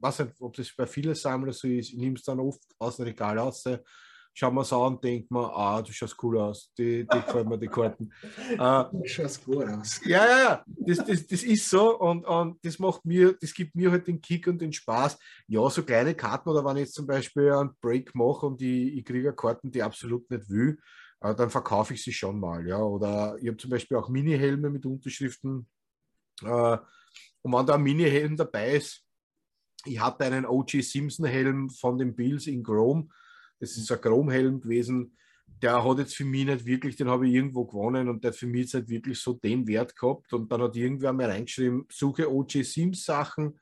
weiß nicht, ob das bei vielen Sammlern so ist, ich nehme es dann oft aus dem Regal raus, schaue mir es an und denke mir, ah, du schaust cool aus, die, die gefallen mir die Karten. Äh, du schaust gut aus. Ja, ja, ja, das, das, das ist so und, und das macht mir, das gibt mir halt den Kick und den Spaß. Ja, so kleine Karten oder wenn ich jetzt zum Beispiel einen Break mache und ich, ich kriege Karten, die ich absolut nicht will, äh, dann verkaufe ich sie schon mal. Ja. Oder ich habe zum Beispiel auch Mini-Helme mit Unterschriften. Äh, und wenn da ein Mini-Helm dabei ist, ich hatte einen OG Simpson Helm von den Bills in Chrome. Das ist ein Chrome-Helm gewesen. Der hat jetzt für mich nicht wirklich, den habe ich irgendwo gewonnen und der hat für mich jetzt nicht wirklich so den Wert gehabt. Und dann hat irgendwer mal reingeschrieben, suche OG Sims Sachen,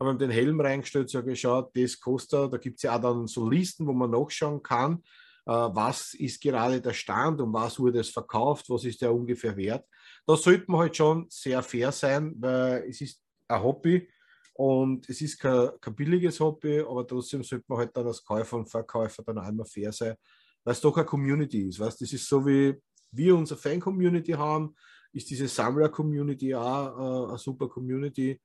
habe den Helm reingestellt, sage, schau, das kostet, da gibt es ja auch dann so Listen, wo man nachschauen kann, äh, was ist gerade der Stand und was wurde es verkauft, was ist der ungefähr wert. Da sollte man halt schon sehr fair sein, weil es ist ein Hobby und es ist kein, kein billiges Hobby, aber trotzdem sollte man halt dann als Käufer und Verkäufer dann einmal fair sein, weil es doch eine Community ist. Weißt? Das ist so wie wir unsere Fan-Community haben, ist diese Sammler-Community auch äh, eine super Community.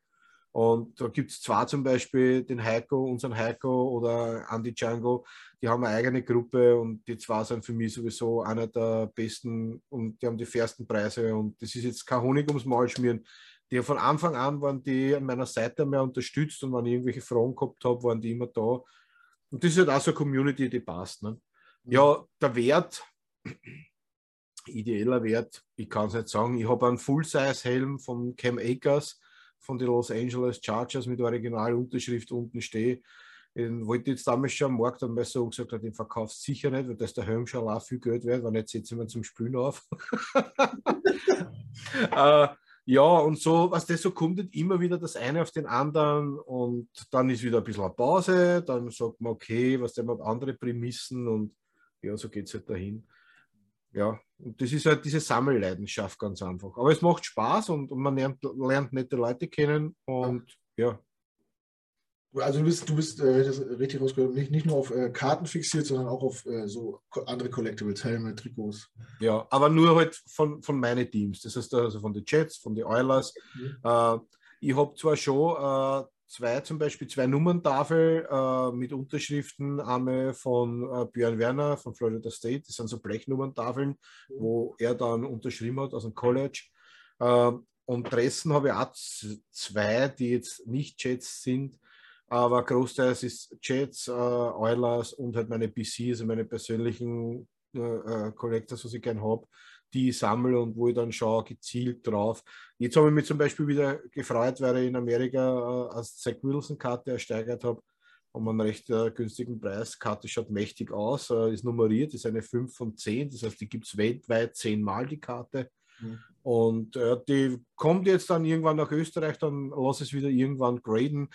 Und da gibt es zwar zum Beispiel den Heiko, unseren Heiko oder Andy Django, die haben eine eigene Gruppe und die zwei sind für mich sowieso einer der besten und die haben die fairsten Preise und das ist jetzt kein Honig ums Maul schmieren die von Anfang an waren die an meiner Seite mehr unterstützt und wenn ich irgendwelche Fragen gehabt habe, waren die immer da. Und das ist halt auch so eine Community, die passt. Ne? Mhm. Ja, der Wert, ideeller Wert, ich kann es nicht sagen. Ich habe einen Full-Size-Helm von Cam Akers von den Los Angeles Chargers mit Originalunterschrift unten stehe. Den wollte ich jetzt damals schon am Markt haben, weil so gesagt hat, den verkaufst sicher nicht, weil das der Helm schon auch viel Geld wert, weil jetzt setzen wir zum Spülen auf. äh, ja, und so, was das so kommt, immer wieder das eine auf den anderen und dann ist wieder ein bisschen eine Pause, dann sagt man, okay, was denn andere Prämissen und ja, so geht es halt dahin. Ja, und das ist halt diese Sammelleidenschaft ganz einfach. Aber es macht Spaß und, und man lernt, lernt nette Leute kennen und ja. Also du bist, du bist, äh, das richtig rausgehört, nicht, nicht nur auf äh, Karten fixiert, sondern auch auf äh, so andere Collectibles, Helme, Trikots. Ja, aber nur halt von, von meinen Teams. Das heißt also von den Jets, von den Oilers. Mhm. Äh, ich habe zwar schon äh, zwei, zum Beispiel zwei Nummerntafeln äh, mit Unterschriften, einmal von Björn Werner von Florida State, das sind so Blechnummerntafeln, mhm. wo er dann unterschrieben hat aus dem College. und Dressen habe ich auch zwei, die jetzt nicht Jets sind aber großteils ist Jets, äh, Oilers und halt meine PCs, also meine persönlichen äh, äh, Collectors, was ich gerne habe, die ich sammle und wo ich dann schaue, gezielt drauf. Jetzt habe ich mich zum Beispiel wieder gefreut, weil ich in Amerika äh, als Zach Wilson-Karte ersteigert habe um einen recht äh, günstigen Preis. Karte schaut mächtig aus, äh, ist nummeriert, ist eine 5 von 10, das heißt, die gibt es weltweit zehnmal die Karte. Mhm. Und äh, die kommt jetzt dann irgendwann nach Österreich, dann lass es wieder irgendwann graden.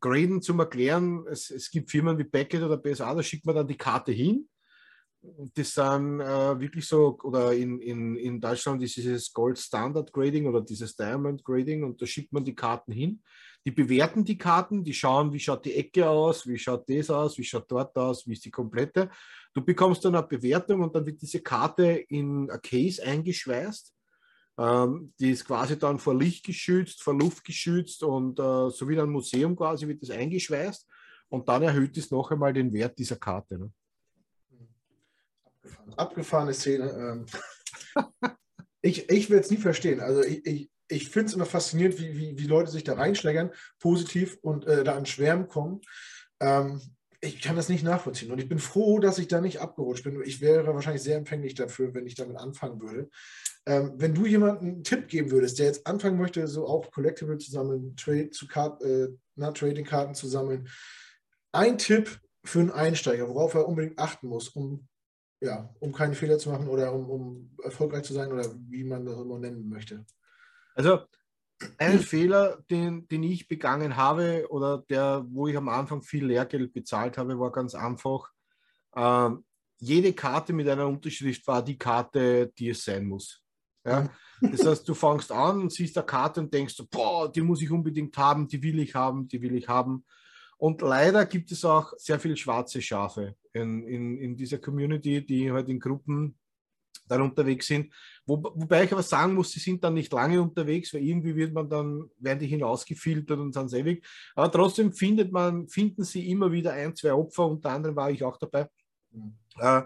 Graden zum Erklären, es, es gibt Firmen wie Beckett oder BSA, da schickt man dann die Karte hin. Das sind äh, wirklich so, oder in, in, in Deutschland ist dieses Gold Standard Grading oder dieses Diamond Grading und da schickt man die Karten hin. Die bewerten die Karten, die schauen, wie schaut die Ecke aus, wie schaut das aus, wie schaut dort aus, wie ist die komplette. Du bekommst dann eine Bewertung und dann wird diese Karte in ein Case eingeschweißt ähm, die ist quasi dann vor Licht geschützt, vor Luft geschützt und äh, so wie ein Museum quasi wird das eingeschweißt und dann erhöht es noch einmal den Wert dieser Karte. Ne? Abgefahrene Szene. Ähm. ich ich will es nie verstehen. Also ich, ich, ich finde es immer faszinierend, wie, wie, wie Leute sich da reinschlägern, positiv und äh, da an Schwärmen kommen. Ähm, ich kann das nicht nachvollziehen. Und ich bin froh, dass ich da nicht abgerutscht bin. Ich wäre wahrscheinlich sehr empfänglich dafür, wenn ich damit anfangen würde. Ähm, wenn du jemandem einen Tipp geben würdest, der jetzt anfangen möchte, so auch Collectible zu sammeln, Trade zu Kart, äh, Trading-Karten zu sammeln, ein Tipp für einen Einsteiger, worauf er unbedingt achten muss, um, ja, um keine Fehler zu machen oder um, um erfolgreich zu sein oder wie man das immer nennen möchte. Also ein Fehler, den, den ich begangen habe oder der, wo ich am Anfang viel Lehrgeld bezahlt habe, war ganz einfach. Ähm, jede Karte mit einer Unterschrift war die Karte, die es sein muss. Ja? Das heißt, du fängst an und siehst eine Karte und denkst, boah, die muss ich unbedingt haben, die will ich haben, die will ich haben. Und leider gibt es auch sehr viele schwarze Schafe in, in, in dieser Community, die halt in Gruppen dann unterwegs sind. Wo, wobei ich aber sagen muss, sie sind dann nicht lange unterwegs, weil irgendwie wird man dann, werden die hinausgefiltert und sind ewig. Aber trotzdem findet man, finden sie immer wieder ein, zwei Opfer, unter anderem war ich auch dabei. Mhm. Äh,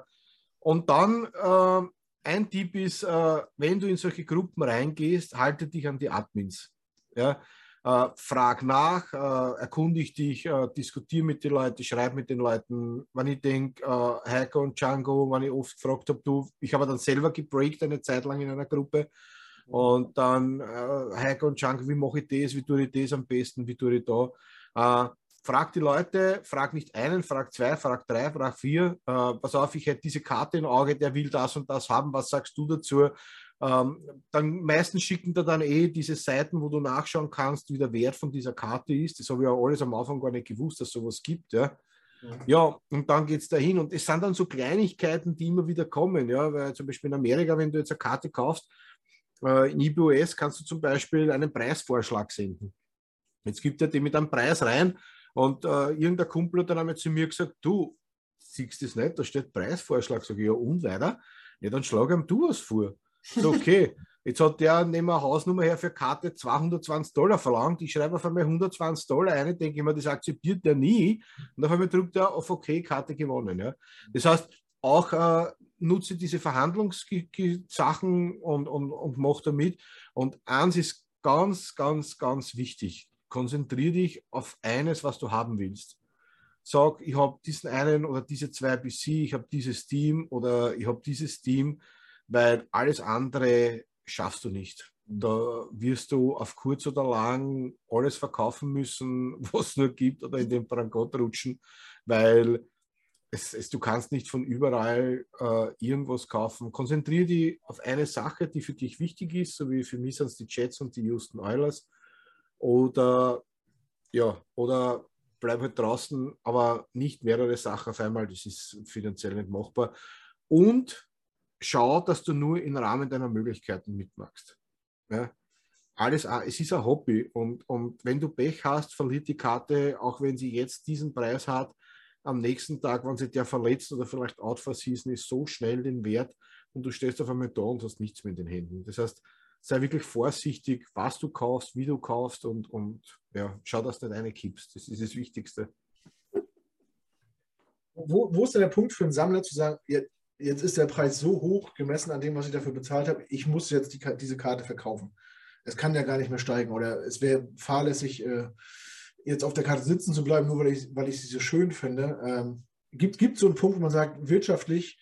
und dann äh, ein Tipp ist, äh, wenn du in solche Gruppen reingehst, halte dich an die Admins. Ja? Äh, frag nach, äh, erkundig dich, äh, diskutiere mit den Leuten, schreib mit den Leuten. Wenn ich denke, äh, Heiko und Django, wenn ich oft gefragt habe, du, ich habe dann selber gebreakt eine Zeit lang in einer Gruppe. Und dann äh, Heiko und Django, wie mache ich das, wie tue ich das am besten, wie tue ich da? Frag die Leute, frag nicht einen, frag zwei, frag drei, frag vier. Äh, pass auf, ich hätte diese Karte im Auge, der will das und das haben, was sagst du dazu? Ähm, dann meistens schicken da dann eh diese Seiten, wo du nachschauen kannst, wie der Wert von dieser Karte ist. Das habe ich ja alles am Anfang gar nicht gewusst, dass sowas gibt. Ja, ja. ja und dann geht es dahin. Und es sind dann so Kleinigkeiten, die immer wieder kommen. Ja, weil zum Beispiel in Amerika, wenn du jetzt eine Karte kaufst, äh, in IBOS kannst du zum Beispiel einen Preisvorschlag senden. Jetzt gibt er die mit einem Preis rein und äh, irgendein Kumpel hat dann einmal zu mir gesagt, du, siehst das nicht, da steht Preisvorschlag. Sag ich, ja und weiter? Ja, dann schlag ihm du was vor. So, okay. Jetzt hat der neben einer Hausnummer her für Karte 220 Dollar verlangt. Ich schreibe auf einmal 120 Dollar ein, denke ich mir, das akzeptiert der nie. Und auf einmal drückt er auf OK, Karte gewonnen. Ja. Das heißt, auch äh, nutze diese Verhandlungssachen und, und, und mach damit. Und eins ist ganz, ganz, ganz wichtig. Konzentriere dich auf eines, was du haben willst. Sag, ich habe diesen einen oder diese zwei BC, ich habe dieses Team oder ich habe dieses Team weil alles andere schaffst du nicht. Da wirst du auf kurz oder lang alles verkaufen müssen, was es nur gibt, oder in den Brangott rutschen, weil es, es, du kannst nicht von überall äh, irgendwas kaufen. Konzentriere dich auf eine Sache, die für dich wichtig ist, so wie für mich sind es die Jets und die Houston Oilers. Oder ja, oder bleib halt draußen, aber nicht mehrere Sachen auf einmal, das ist finanziell nicht machbar. Und schau, dass du nur im Rahmen deiner Möglichkeiten mitmachst. Ja? Alles, es ist ein Hobby und, und wenn du Pech hast, verliert die Karte, auch wenn sie jetzt diesen Preis hat, am nächsten Tag, wenn sie der verletzt oder vielleicht out for season ist, so schnell den Wert und du stehst auf einmal da und hast nichts mehr in den Händen. Das heißt, sei wirklich vorsichtig, was du kaufst, wie du kaufst und, und ja, schau, dass du nicht eine kippst. Das ist das Wichtigste. Wo, wo ist denn der Punkt für einen Sammler zu sagen, jetzt ist der Preis so hoch gemessen an dem, was ich dafür bezahlt habe, ich muss jetzt die, diese Karte verkaufen. Es kann ja gar nicht mehr steigen oder es wäre fahrlässig, äh, jetzt auf der Karte sitzen zu bleiben, nur weil ich, weil ich sie so schön finde. Ähm, gibt es so einen Punkt, wo man sagt, wirtschaftlich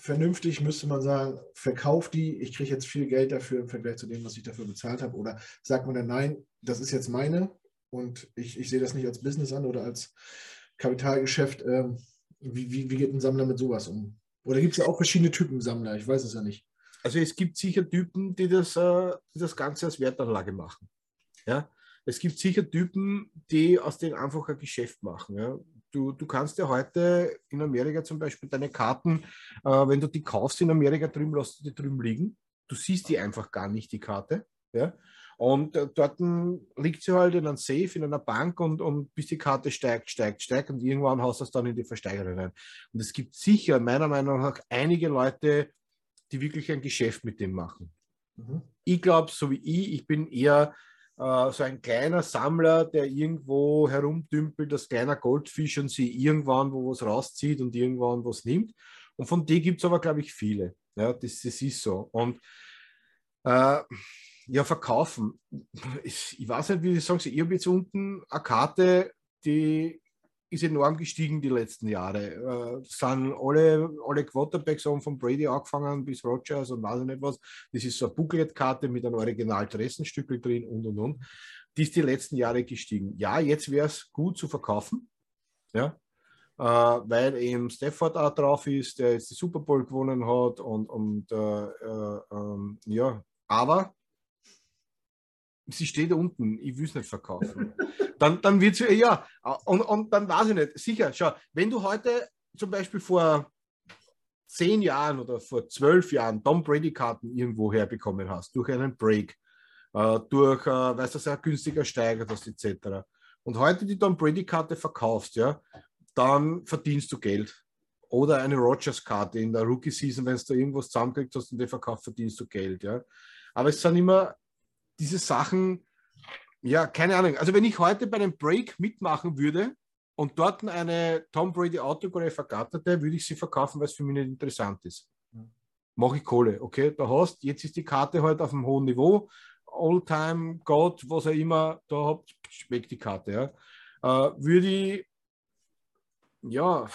vernünftig müsste man sagen, verkauf die, ich kriege jetzt viel Geld dafür im Vergleich zu dem, was ich dafür bezahlt habe. Oder sagt man dann, nein, das ist jetzt meine und ich, ich sehe das nicht als Business an oder als Kapitalgeschäft. Ähm, wie, wie, wie geht ein Sammler mit sowas um? Oder gibt es ja auch verschiedene Typen Sammler? Ich weiß es ja nicht. Also es gibt sicher Typen, die das, äh, die das Ganze als Wertanlage machen. Ja? Es gibt sicher Typen, die aus dem einfach ein Geschäft machen. Ja? Du, du kannst ja heute in Amerika zum Beispiel deine Karten, äh, wenn du die kaufst in Amerika drüben, lässt du die drüben liegen. Du siehst die einfach gar nicht, die Karte. Ja? Und äh, dort liegt sie halt in einem Safe, in einer Bank und, und bis die Karte steigt, steigt, steigt und irgendwann haust du es dann in die Versteigerung rein. Und es gibt sicher, meiner Meinung nach, einige Leute, die wirklich ein Geschäft mit dem machen. Mhm. Ich glaube, so wie ich, ich bin eher äh, so ein kleiner Sammler, der irgendwo herumdümpelt, das kleiner Goldfisch und sie irgendwann wo was rauszieht und irgendwann was nimmt. Und von denen gibt es aber, glaube ich, viele. Ja, das, das ist so. Und äh, ja, verkaufen. Ich, ich weiß nicht, wie ich sagen. Ich habe jetzt unten eine Karte, die ist enorm gestiegen die letzten Jahre. Äh, sind alle, alle Quarterbacks haben von Brady angefangen bis Rogers und weiß ich nicht was. Das ist so eine Booklet-Karte mit einem Original-Dressenstückel drin und und und. Die ist die letzten Jahre gestiegen. Ja, jetzt wäre es gut zu verkaufen. Ja, äh, weil eben Stafford auch drauf ist, der jetzt die Super Bowl gewonnen hat und, und äh, äh, ähm, ja, aber sie steht unten, ich will es nicht verkaufen. dann, dann wird sie, ja, und, und dann weiß ich nicht, sicher, schau, wenn du heute zum Beispiel vor zehn Jahren oder vor zwölf Jahren Tom Brady-Karten irgendwo herbekommen hast, durch einen Break, äh, durch, äh, weißt du, sehr günstiger steigert hast, etc. Und heute die Tom Brady-Karte verkaufst, ja, dann verdienst du Geld. Oder eine Rogers-Karte in der Rookie-Season, wenn du irgendwas zusammengekriegt hast und die verkauft, verdienst du Geld, ja. Aber es sind immer diese Sachen, ja, keine Ahnung. Also wenn ich heute bei einem Break mitmachen würde und dort eine Tom Brady Autograph ergatterte, würde ich sie verkaufen, weil es für mich nicht interessant ist. Mache ich Kohle, okay? Da hast, jetzt ist die Karte halt auf einem hohen Niveau. All-Time, God, was er immer da habt, schmeckt die Karte, ja. Äh, würde ich, ja,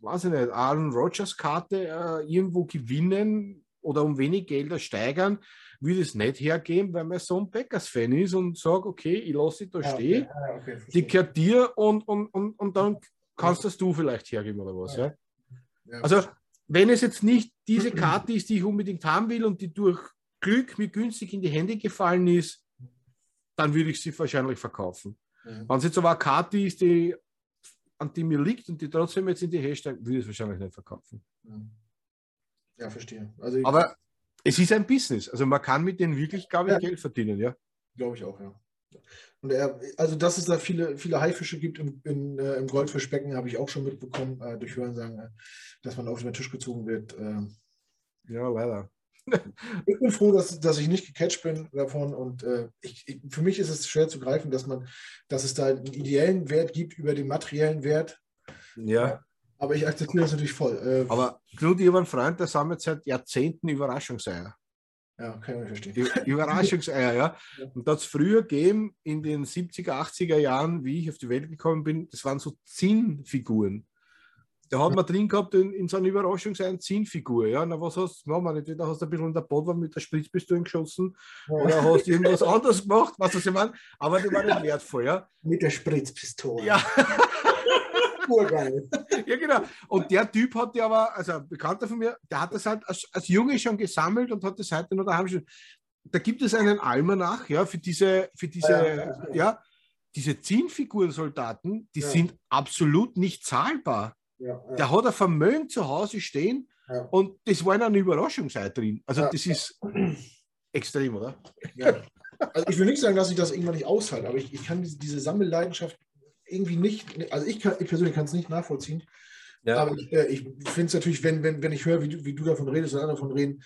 weiß ich nicht, Aaron Rodgers Karte äh, irgendwo gewinnen oder um wenig Gelder steigern, würde es nicht hergeben, weil mein Sohn Packers-Fan ist und sage, okay, ich lasse dich da ja, stehen, okay, okay, die gehört dir und, und, und, und dann kannst das du vielleicht hergeben oder was. Ja. ja. Also, wenn es jetzt nicht diese Karte ist, die ich unbedingt haben will und die durch Glück mir günstig in die Hände gefallen ist, dann würde ich sie wahrscheinlich verkaufen. Mhm. Wenn es jetzt aber eine Karte ist, die an die mir liegt und die trotzdem jetzt in die Hände steigt, würde ich es wahrscheinlich nicht verkaufen. Ja, verstehe. Also aber es ist ein Business. Also man kann mit denen wirklich, glaube ich, ja. Geld verdienen, ja. Glaube ich auch, ja. Und er, also dass es da viele, viele Haifische gibt im, in, äh, im Goldfischbecken, habe ich auch schon mitbekommen, äh, durch Hörensagen, äh, dass man auf den Tisch gezogen wird. Äh. Ja, leider. ich bin froh, dass, dass ich nicht gecatcht bin davon und äh, ich, ich, für mich ist es schwer zu greifen, dass man, dass es da einen ideellen Wert gibt über den materiellen Wert. Ja. Aber ich akzeptiere das natürlich voll. Äh, Aber Knut, ich habe einen Freund, der sammelt seit Jahrzehnten Überraschungseier. Ja, kann ich verstehen. Überraschungseier, ja. Und das früher gegeben, in den 70er, 80er Jahren, wie ich auf die Welt gekommen bin, das waren so Zinnfiguren. Der hat man drin gehabt in, in so einer Überraschungsei Zinnfigur. Ja, na, was hast du gemacht? Entweder hast du ein bisschen in der Bodwa mit der Spritzpistole geschossen ja. oder hast du irgendwas anderes gemacht, was ich meine. Aber die waren nicht wertvoll, ja. Mit der Spritzpistole. Ja. Urgeil. Ja, genau. Und der Typ hat ja aber, also ein Bekannter von mir, der hat das halt als, als Junge schon gesammelt und hat das heute noch daheim schon. Da gibt es einen Almanach, ja, für diese, für diese, ja, ja diese Zielfigurensoldaten, die ja. sind absolut nicht zahlbar. Ja, ja. Der hat ein Vermögen zu Hause stehen ja. und das war in einer Überraschungsseite drin. Also das ist extrem, oder? Also ich will nicht sagen, dass ich das irgendwann nicht aushalte, aber ich, ich kann diese, diese Sammelleidenschaft irgendwie nicht, also ich, kann, ich persönlich kann es nicht nachvollziehen. Ja. Aber ich, äh, ich finde es natürlich, wenn, wenn, wenn ich höre, wie du, wie du davon redest und andere davon reden,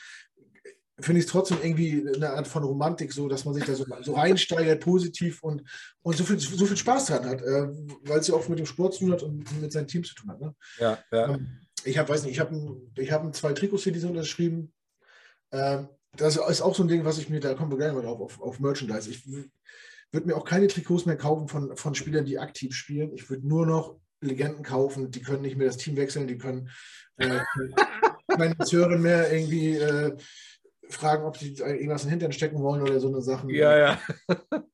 finde ich es trotzdem irgendwie eine Art von Romantik, so dass man sich da so, so reinsteigert, positiv und, und so, viel, so viel Spaß dran hat, äh, weil es ja auch mit dem Sport zu tun hat und mit seinem Team zu tun hat. Ne? Ja, ja. Ähm, ich habe, weiß nicht, ich habe ich hab zwei Trikots hier, die sind unterschrieben. Ähm, das ist auch so ein Ding, was ich mir, da kommen wir gleich mal drauf, auf, auf Merchandise. Ich würde mir auch keine Trikots mehr kaufen von, von Spielern, die aktiv spielen. Ich würde nur noch Legenden kaufen, die können nicht mehr das Team wechseln, die können äh, meine Hörerin mehr irgendwie äh, fragen, ob sie irgendwas in den Hintern stecken wollen oder so eine Sache. Ja, ja.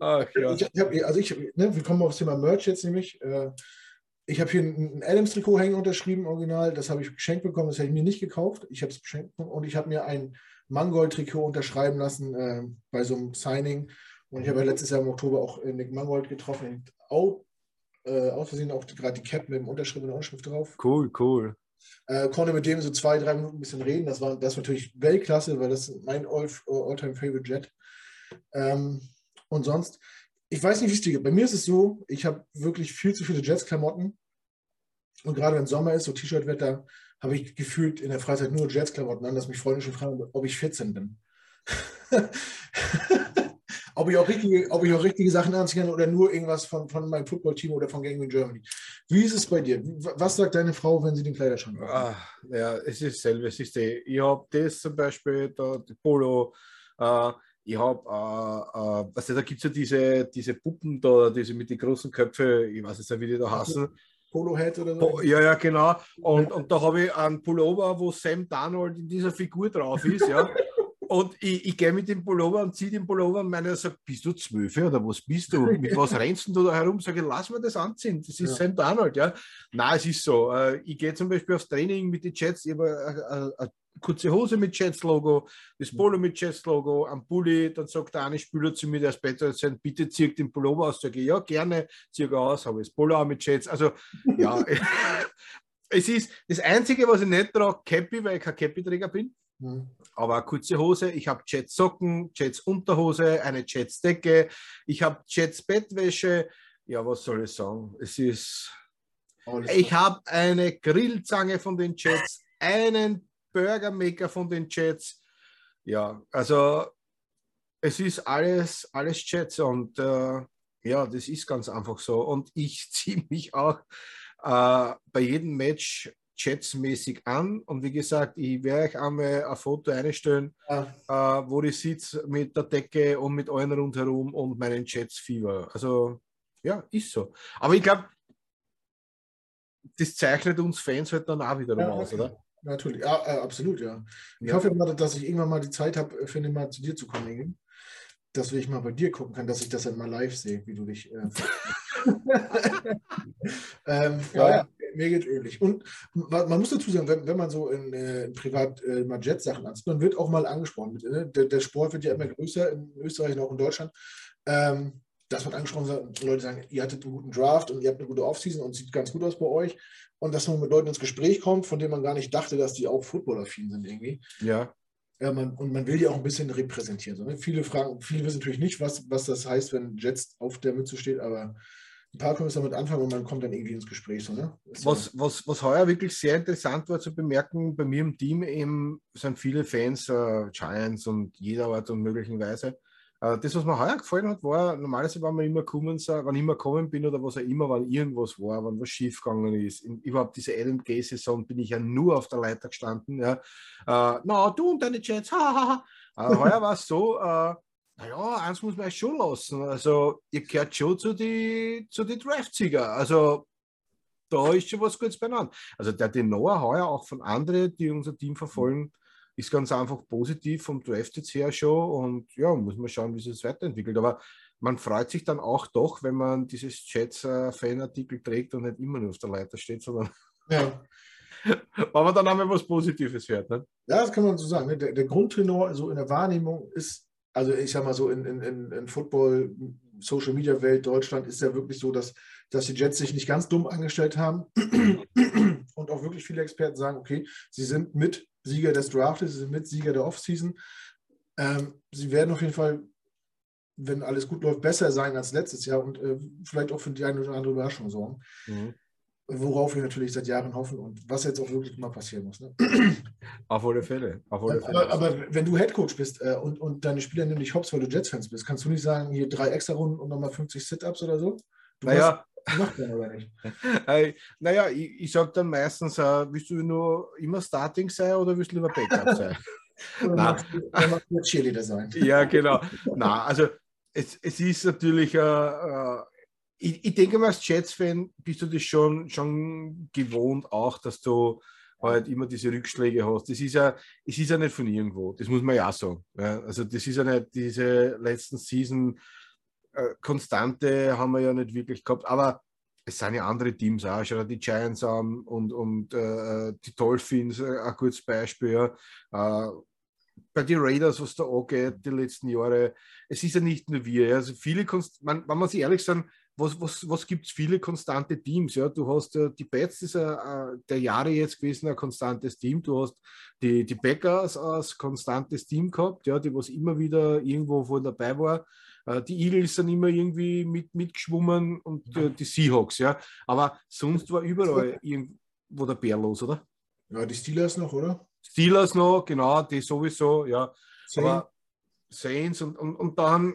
Ach, ja. Ich, ich hab, also ich, ne, wir kommen aufs Thema Merch jetzt nämlich. Äh, ich habe hier ein, ein Adams-Trikot hängen unterschrieben, original. Das habe ich geschenkt bekommen, das habe ich mir nicht gekauft. Ich habe es geschenkt bekommen und ich habe mir ein Mangold-Trikot unterschreiben lassen äh, bei so einem Signing. Und ich habe ja letztes Jahr im Oktober auch äh, Nick Mangold getroffen. Auch, äh, aus Versehen auch gerade die Cap mit dem Unterschrift und Unterschrift drauf. Cool, cool. Äh, konnte mit dem so zwei, drei Minuten ein bisschen reden. Das war, das war natürlich Weltklasse, weil das ist mein All-Time-Favorite Jet. Ähm, und sonst, ich weiß nicht, wie es dir geht. Bei mir ist es so, ich habe wirklich viel zu viele Jets-Klamotten. Und gerade wenn Sommer ist, so T-Shirt-Wetter, habe ich gefühlt in der Freizeit nur Jets-Klamotten an, dass mich Freunde schon fragen, ob ich 14 bin. ob, ich auch richtige, ob ich auch richtige Sachen anziehen kann oder nur irgendwas von, von meinem Footballteam oder von Gang in Germany. Wie ist es bei dir? Was sagt deine Frau, wenn sie den Kleiderschrank macht? Ah, ja, es ist dasselbe. Es ist die, ich habe das zum Beispiel, da, die Polo. Äh, ich habe, äh, äh, du, da gibt es ja diese, diese Puppen da, diese mit den großen Köpfen, ich weiß jetzt nicht, wie die da heißen. Polo-Head oder so? Ja, ja, genau. Und, und da habe ich einen Pullover, wo Sam Darnold in dieser Figur drauf ist, ja. Und ich, ich gehe mit dem Pullover und ziehe den Pullover und meine sagt, bist du zwölf oder was bist du? Mit was rennst du da herum? Sage ich, lass mir das anziehen. Das ist ja. Sam Darnold, ja. Nein, es ist so. Äh, ich gehe zum Beispiel aufs Training mit den Jets, ich habe eine kurze Hose mit Jets-Logo, das Polo mit Jets-Logo, am Pulli, dann sagt der eine Spieler zu mir, der ist besser als sein, bitte zieh den Pullover aus. Sage ich, ja, gerne, zieh aus, habe ich das Polo auch mit Jets. Also, ja, es ist das Einzige, was ich nicht trage, Cappy, weil ich kein Cappy-Träger bin. Mhm. Aber kurze Hose, ich habe Jets Socken, Jets Unterhose, eine Jets Decke, ich habe Jets Bettwäsche. Ja, was soll ich sagen? Es ist. Alles ich habe eine Grillzange von den Jets, einen Burgermaker von den Jets. Ja, also es ist alles, alles Jets und äh, ja, das ist ganz einfach so. Und ich ziehe mich auch äh, bei jedem Match Chats-mäßig an. Und wie gesagt, ich werde euch einmal ein Foto einstellen, ja. äh, wo ich sitze mit der Decke und mit allen rundherum und meinen Chats-Fieber. Also, ja, ist so. Aber ich glaube, das zeichnet uns Fans halt dann auch wiederum ja, aus, oder? Natürlich, ja, äh, absolut, ja. Ich ja. hoffe mal, dass ich irgendwann mal die Zeit habe, finde mal zu dir zu kommen, dass ich mal bei dir gucken kann, dass ich das dann mal live sehe, wie du dich. Äh, ähm, ja, ja, mir geht ähnlich. Und man muss dazu sagen, wenn, wenn man so in, äh, in privat äh, mal Jet-Sachen anzieht, man wird auch mal angesprochen. Mit, ne? der, der, Sport wird ja immer größer in Österreich und auch in Deutschland. Ähm, dass man angesprochen wird, Leute sagen, ihr hattet einen guten Draft und ihr habt eine gute Offseason und sieht ganz gut aus bei euch. Und dass man mit Leuten ins Gespräch kommt, von denen man gar nicht dachte, dass die auch Football-affin sind irgendwie. Ja. Ja, man, und man will die auch ein bisschen repräsentieren. So, ne? Viele fragen, viele wissen natürlich nicht, was, was das heißt, wenn Jets auf der Mütze steht, aber ein paar können es damit anfangen und man kommt dann irgendwie ins Gespräch. So, ne? was, was, was heuer wirklich sehr interessant war zu bemerken, bei mir im Team eben sind viele Fans äh, Giants und jeder Art und möglichen Weise. Äh, das, was mir heuer gefallen hat, war, normalerweise, wenn man immer kommen, wenn ich immer kommen bin oder was auch immer, wenn irgendwas war, wenn was schief gegangen ist. In, überhaupt diese Adam Gay-Saison bin ich ja nur auf der Leiter gestanden. Ja. Äh, na, du und deine Jets, hahaha. äh, heuer war es so, äh, naja, eins muss man euch schon lassen. Also, ihr gehört schon zu den zu die Draftsieger. Also, da ist schon was Gutes beieinander. Also, der Tenor heuer auch von anderen, die unser Team verfolgen, ist ganz einfach positiv vom Draft jetzt her schon. Und ja, muss man schauen, wie sich das weiterentwickelt. Aber man freut sich dann auch doch, wenn man dieses Jets-Fanartikel trägt und nicht immer nur auf der Leiter steht, sondern. Ja. Man dann einmal was Positives hört. Ne? Ja, das kann man so sagen. Ne? Der, der Grundtenor so in der Wahrnehmung ist also ich sag mal so, in, in, in Football, Social Media Welt, Deutschland ist ja wirklich so, dass, dass die Jets sich nicht ganz dumm angestellt haben und auch wirklich viele Experten sagen, okay, sie sind mit Sieger des Draftes, sie sind mit Sieger der Offseason. Ähm, sie werden auf jeden Fall, wenn alles gut läuft, besser sein als letztes Jahr und äh, vielleicht auch für die eine oder andere Überraschung sorgen. Mhm worauf wir natürlich seit Jahren hoffen und was jetzt auch wirklich mal passieren muss. Ne? Auf alle Fälle. Auf alle Fälle. Aber, aber, wenn du Headcoach bist äh, und, und deine Spieler nämlich hops, weil du Jets-Fans bist, kannst du nicht sagen, hier drei extra Runden und nochmal 50 Sit-Ups oder so? Du naja. Macht man aber nicht. äh, naja, ich, ich sage dann meistens, äh, willst du nur immer Starting sein oder willst du lieber Backup sein? oder magst du Cheerleader sein? ja, genau. Na, also es, es ist natürlich äh, äh ich, ich denke mal, als Jets-Fan bist du das schon, schon gewohnt, auch, dass du halt immer diese Rückschläge hast. Das ist ja, es ist ja nicht von irgendwo, das muss man ja auch sagen. Ja, also das ist ja nicht diese letzten Season Konstante haben wir ja nicht wirklich gehabt, aber es sind ja andere Teams auch, schau die Giants an und, und äh, die Dolphins, äh, ein gutes Beispiel. Ja. Äh, bei den Raiders, was da angeht, die letzten Jahre, es ist ja nicht nur wir. Also viele, Konst man, wenn man sich ehrlich sagen, was, was, was gibt es viele konstante Teams? Ja? Du hast äh, die Bats ist äh, der Jahre jetzt gewesen ein konstantes Team. Du hast die, die Packers als konstantes Team gehabt, ja, die was immer wieder irgendwo vorhin dabei war. Äh, die Eagles sind immer irgendwie mit, mitgeschwommen und äh, die Seahawks, ja. Aber sonst war überall irgendwo der Bär los, oder? Ja, die Steelers noch, oder? Steelers noch, genau, die sowieso, ja. Saints. Aber Saints und, und, und dann.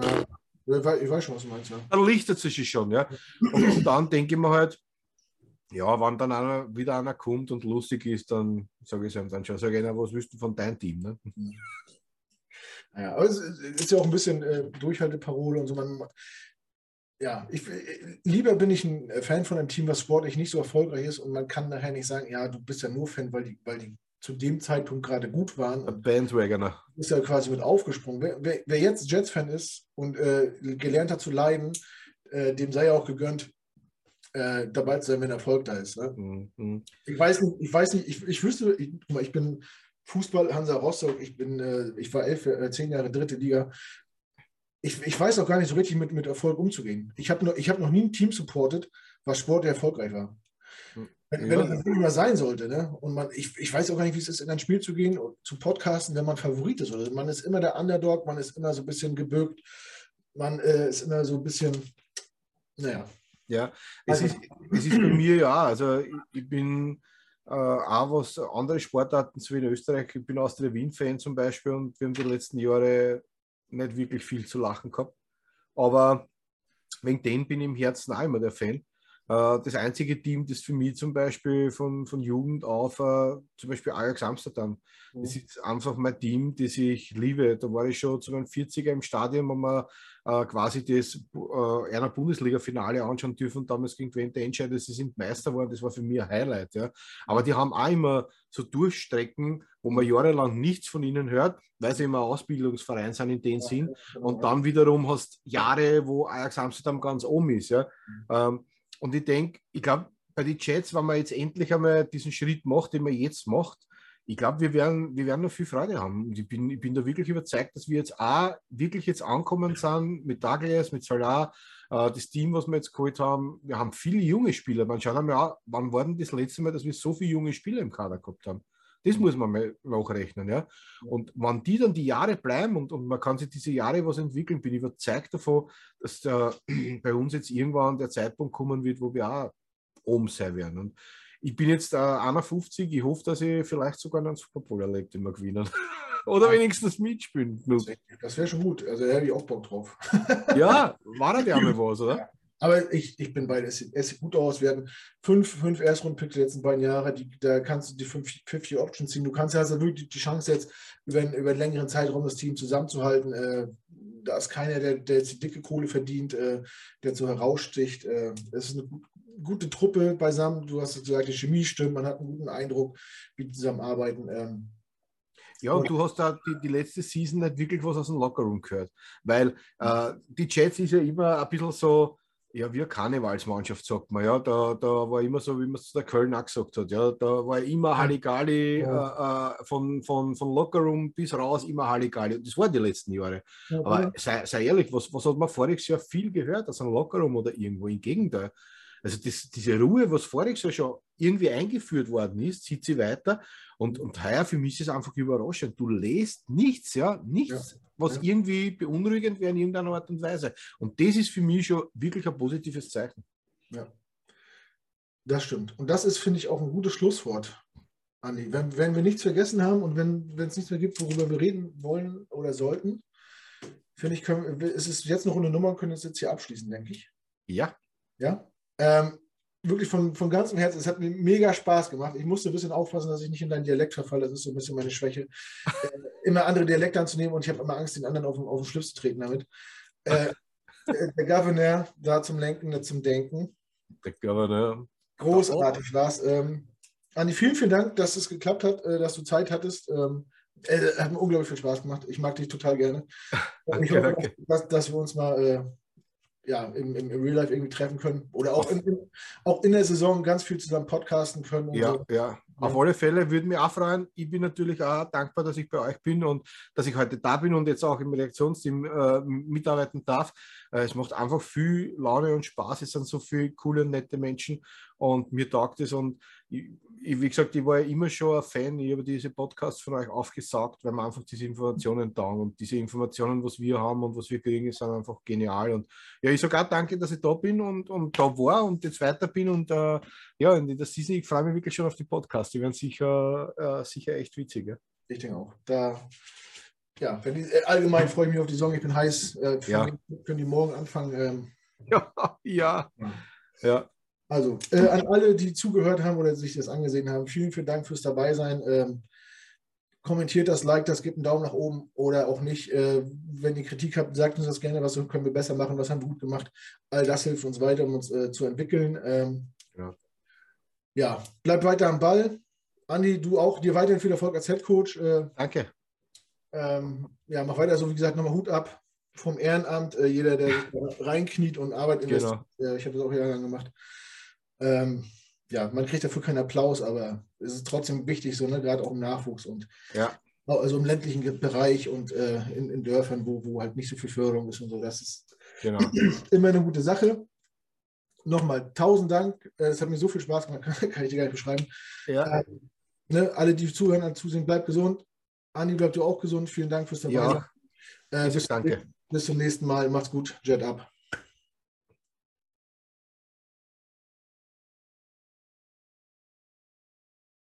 Ja. Ich weiß schon, was du meinst. Ja. Dann lichtet sich schon, ja. Und, und dann denke ich mir halt, ja, wenn dann einer, wieder einer kommt und lustig ist, dann sage ich ihm dann schon, sage ich, was willst du von deinem Team? Ne? Ja, aber es ist ja auch ein bisschen äh, Durchhalteparole und so. Man, ja, ich, äh, lieber bin ich ein Fan von einem Team, was sportlich nicht so erfolgreich ist und man kann nachher nicht sagen, ja, du bist ja nur Fan, weil die, weil die zu dem Zeitpunkt gerade gut waren. Bandwagoner. Ist ja quasi mit aufgesprungen. Wer, wer, wer jetzt Jets-Fan ist und äh, gelernt hat zu leiden, äh, dem sei ja auch gegönnt, äh, dabei zu sein, wenn Erfolg da ist. Ne? Mhm. Ich weiß nicht, ich weiß nicht, ich, ich wüsste, ich, ich bin Fußball Hansa Rostock, ich bin, äh, ich war elf, äh, zehn Jahre dritte Liga. Ich, ich weiß auch gar nicht so richtig mit, mit Erfolg umzugehen. Ich habe noch, hab noch nie ein Team supportet, was Sport erfolgreich war. Hm. Wenn, wenn das immer sein sollte, ne? Und man, ich, ich weiß auch gar nicht, wie es ist, in ein Spiel zu gehen und zu podcasten, wenn man Favorit ist. Oder man ist immer der Underdog, man ist immer so ein bisschen gebückt, man äh, ist immer so ein bisschen, naja. Ja, es, also, ist, es ist bei mir ja, also ich bin äh, auch was andere Sportarten, so wie in Österreich, ich bin Austria Wien-Fan zum Beispiel und wir haben die letzten Jahre nicht wirklich viel zu lachen gehabt. Aber wegen dem bin ich im Herzen auch immer der Fan. Äh, das einzige Team, das für mich zum Beispiel von, von Jugend auf, äh, zum Beispiel Ajax Amsterdam, mhm. das ist einfach mein Team, das ich liebe. Da war ich schon zu meinem 40er im Stadion, wo wir äh, quasi das äh, einer Bundesliga-Finale anschauen dürfen. Damals gegen Twente Entscheid, sie sind Meister geworden, das war für mich ein Highlight. Ja. Aber die haben auch immer so Durchstrecken, wo man jahrelang nichts von ihnen hört, weil sie immer Ausbildungsverein sind in dem Sinn. Und dann wiederum hast Jahre, wo Ajax Amsterdam ganz oben ist. Ja. Mhm. Ähm, und ich denke, ich glaube, bei den Jets, wenn man jetzt endlich einmal diesen Schritt macht, den man jetzt macht, ich glaube, wir werden, wir werden noch viel Freude haben. Und ich bin, ich bin da wirklich überzeugt, dass wir jetzt auch wirklich jetzt ankommen sind mit Douglas, mit Salah, äh, das Team, was wir jetzt geholt haben. Wir haben viele junge Spieler. Man schaut einmal an, wann war denn das letzte Mal, dass wir so viele junge Spieler im Kader gehabt haben? Das muss man mal nachrechnen. Ja? Und wenn die dann die Jahre bleiben und, und man kann sich diese Jahre was entwickeln, bin ich überzeugt davon, dass der, bei uns jetzt irgendwann der Zeitpunkt kommen wird, wo wir auch oben sein werden. Und ich bin jetzt äh, 51, ich hoffe, dass ich vielleicht sogar einen Super Bowl erlebt immer gewinnen. Oder wenigstens mitspielen. Das wäre schon gut. Also da hätte ich auch Bock drauf. ja, war da ja mal was, oder? Ja. Aber ich, ich bin bei, es sieht, es sieht gut aus. Wir hatten fünf, fünf Erstrunden-Picks die letzten beiden Jahre. Die, da kannst du die 50 Options ziehen. Du kannst ja also wirklich die Chance jetzt, über, über einen längeren Zeitraum das Team zusammenzuhalten. Äh, da ist keiner, der, der jetzt die dicke Kohle verdient, äh, der so heraussticht. Äh, es ist eine gute Truppe beisammen. Du hast gesagt, die Chemie stimmt. Man hat einen guten Eindruck, wie die zusammenarbeiten. Ähm, ja, und du hast da die, die, letzte Season nicht wirklich was aus dem Lockerroom gehört. Weil äh, die Jets ist ja immer ein bisschen so, ja, wie eine Karnevalsmannschaft, sagt man. Ja, da, da war immer so, wie man es zu der Köln auch gesagt hat. Ja, da war immer Halligalli ja. äh, äh, von, von, von Lockerroom bis raus, immer Halligalli. Das war die letzten Jahre. Ja, Aber sei, sei, ehrlich, was, was hat man voriges Jahr viel gehört aus einem Lockerroom oder irgendwo? Im Gegenteil. Also das, diese Ruhe, was voriges Jahr schon irgendwie eingeführt worden ist, zieht sie weiter. Und, und heuer für mich ist es einfach überraschend. Du lest nichts, ja, nichts, ja, was ja. irgendwie beunruhigend wäre in irgendeiner Art und Weise. Und das ist für mich schon wirklich ein positives Zeichen. Ja, das stimmt. Und das ist, finde ich, auch ein gutes Schlusswort, Andi. Wenn, wenn wir nichts vergessen haben und wenn es nichts mehr gibt, worüber wir reden wollen oder sollten, finde ich, können, ist es jetzt noch eine Nummer und können es jetzt hier abschließen, denke ich. Ja. Ja. Ähm, wirklich von, von ganzem Herzen, es hat mir mega Spaß gemacht. Ich musste ein bisschen aufpassen, dass ich nicht in deinen Dialekt verfalle. Das ist so ein bisschen meine Schwäche. äh, immer andere Dialekte anzunehmen und ich habe immer Angst, den anderen auf, auf den Schlips zu treten damit. Äh, der Governor, da zum Lenken, nicht zum Denken. Der Governor. Großartig, Lars. Ähm, Andi, vielen, vielen Dank, dass es geklappt hat, äh, dass du Zeit hattest. Ähm, äh, hat mir unglaublich viel Spaß gemacht. Ich mag dich total gerne. Ich hoffe, dass, dass, wir uns mal äh, ja, im, im, Real Life irgendwie treffen können. Oder auch in, auch in der Saison ganz viel zusammen podcasten können. ja, so. ja. Auf alle Fälle würde mich auch freuen. Ich bin natürlich auch dankbar, dass ich bei euch bin und dass ich heute da bin und jetzt auch im Reaktionsteam äh, mitarbeiten darf. Äh, es macht einfach viel Laune und Spaß. Es sind so viele coole und nette Menschen und mir taugt es. Und ich, wie gesagt, ich war ja immer schon ein Fan. Ich habe diese Podcasts von euch aufgesagt, weil man einfach diese Informationen taugen und diese Informationen, was wir haben und was wir kriegen, sind einfach genial. Und ja, ich sage auch danke, dass ich da bin und, und da war und jetzt weiter bin. Und äh, ja, in der Season, ich freue mich wirklich schon auf die Podcasts. Die werden sicher, äh, sicher echt witzig. Ja? Ich denke auch. Da, ja, die, äh, allgemein freue ich mich auf die Saison. Ich bin heiß. Äh, ja. Können die morgen anfangen? Ähm, ja, ja. ja. Also, äh, an alle, die zugehört haben oder sich das angesehen haben, vielen, vielen Dank fürs Dabeisein. Ähm, kommentiert das, liked das, gebt einen Daumen nach oben oder auch nicht. Äh, wenn ihr Kritik habt, sagt uns das gerne, was können wir besser machen, was haben wir gut gemacht. All das hilft uns weiter, um uns äh, zu entwickeln. Ähm, ja. ja, bleibt weiter am Ball. Andi, du auch, dir weiterhin viel Erfolg als Head Coach. Äh, Danke. Ähm, ja, mach weiter so, wie gesagt, nochmal Hut ab vom Ehrenamt. Äh, jeder, der reinkniet und Arbeit investiert. Genau. ich habe das auch jahrelang gemacht. Ähm, ja, man kriegt dafür keinen Applaus, aber es ist trotzdem wichtig, so, ne, gerade auch im Nachwuchs und ja. also im ländlichen Bereich und äh, in, in, Dörfern, wo, wo halt nicht so viel Förderung ist und so. Das ist genau. immer eine gute Sache. Nochmal tausend Dank. Äh, es hat mir so viel Spaß gemacht, kann ich dir gar nicht beschreiben. Ja. Ähm, ne, alle, die zuhören und zusehen, bleibt gesund. Andi, bleib du auch gesund. Vielen Dank fürs dabei ja. Äh, bis, Danke. Bis zum nächsten Mal. Macht's gut. Jet ab.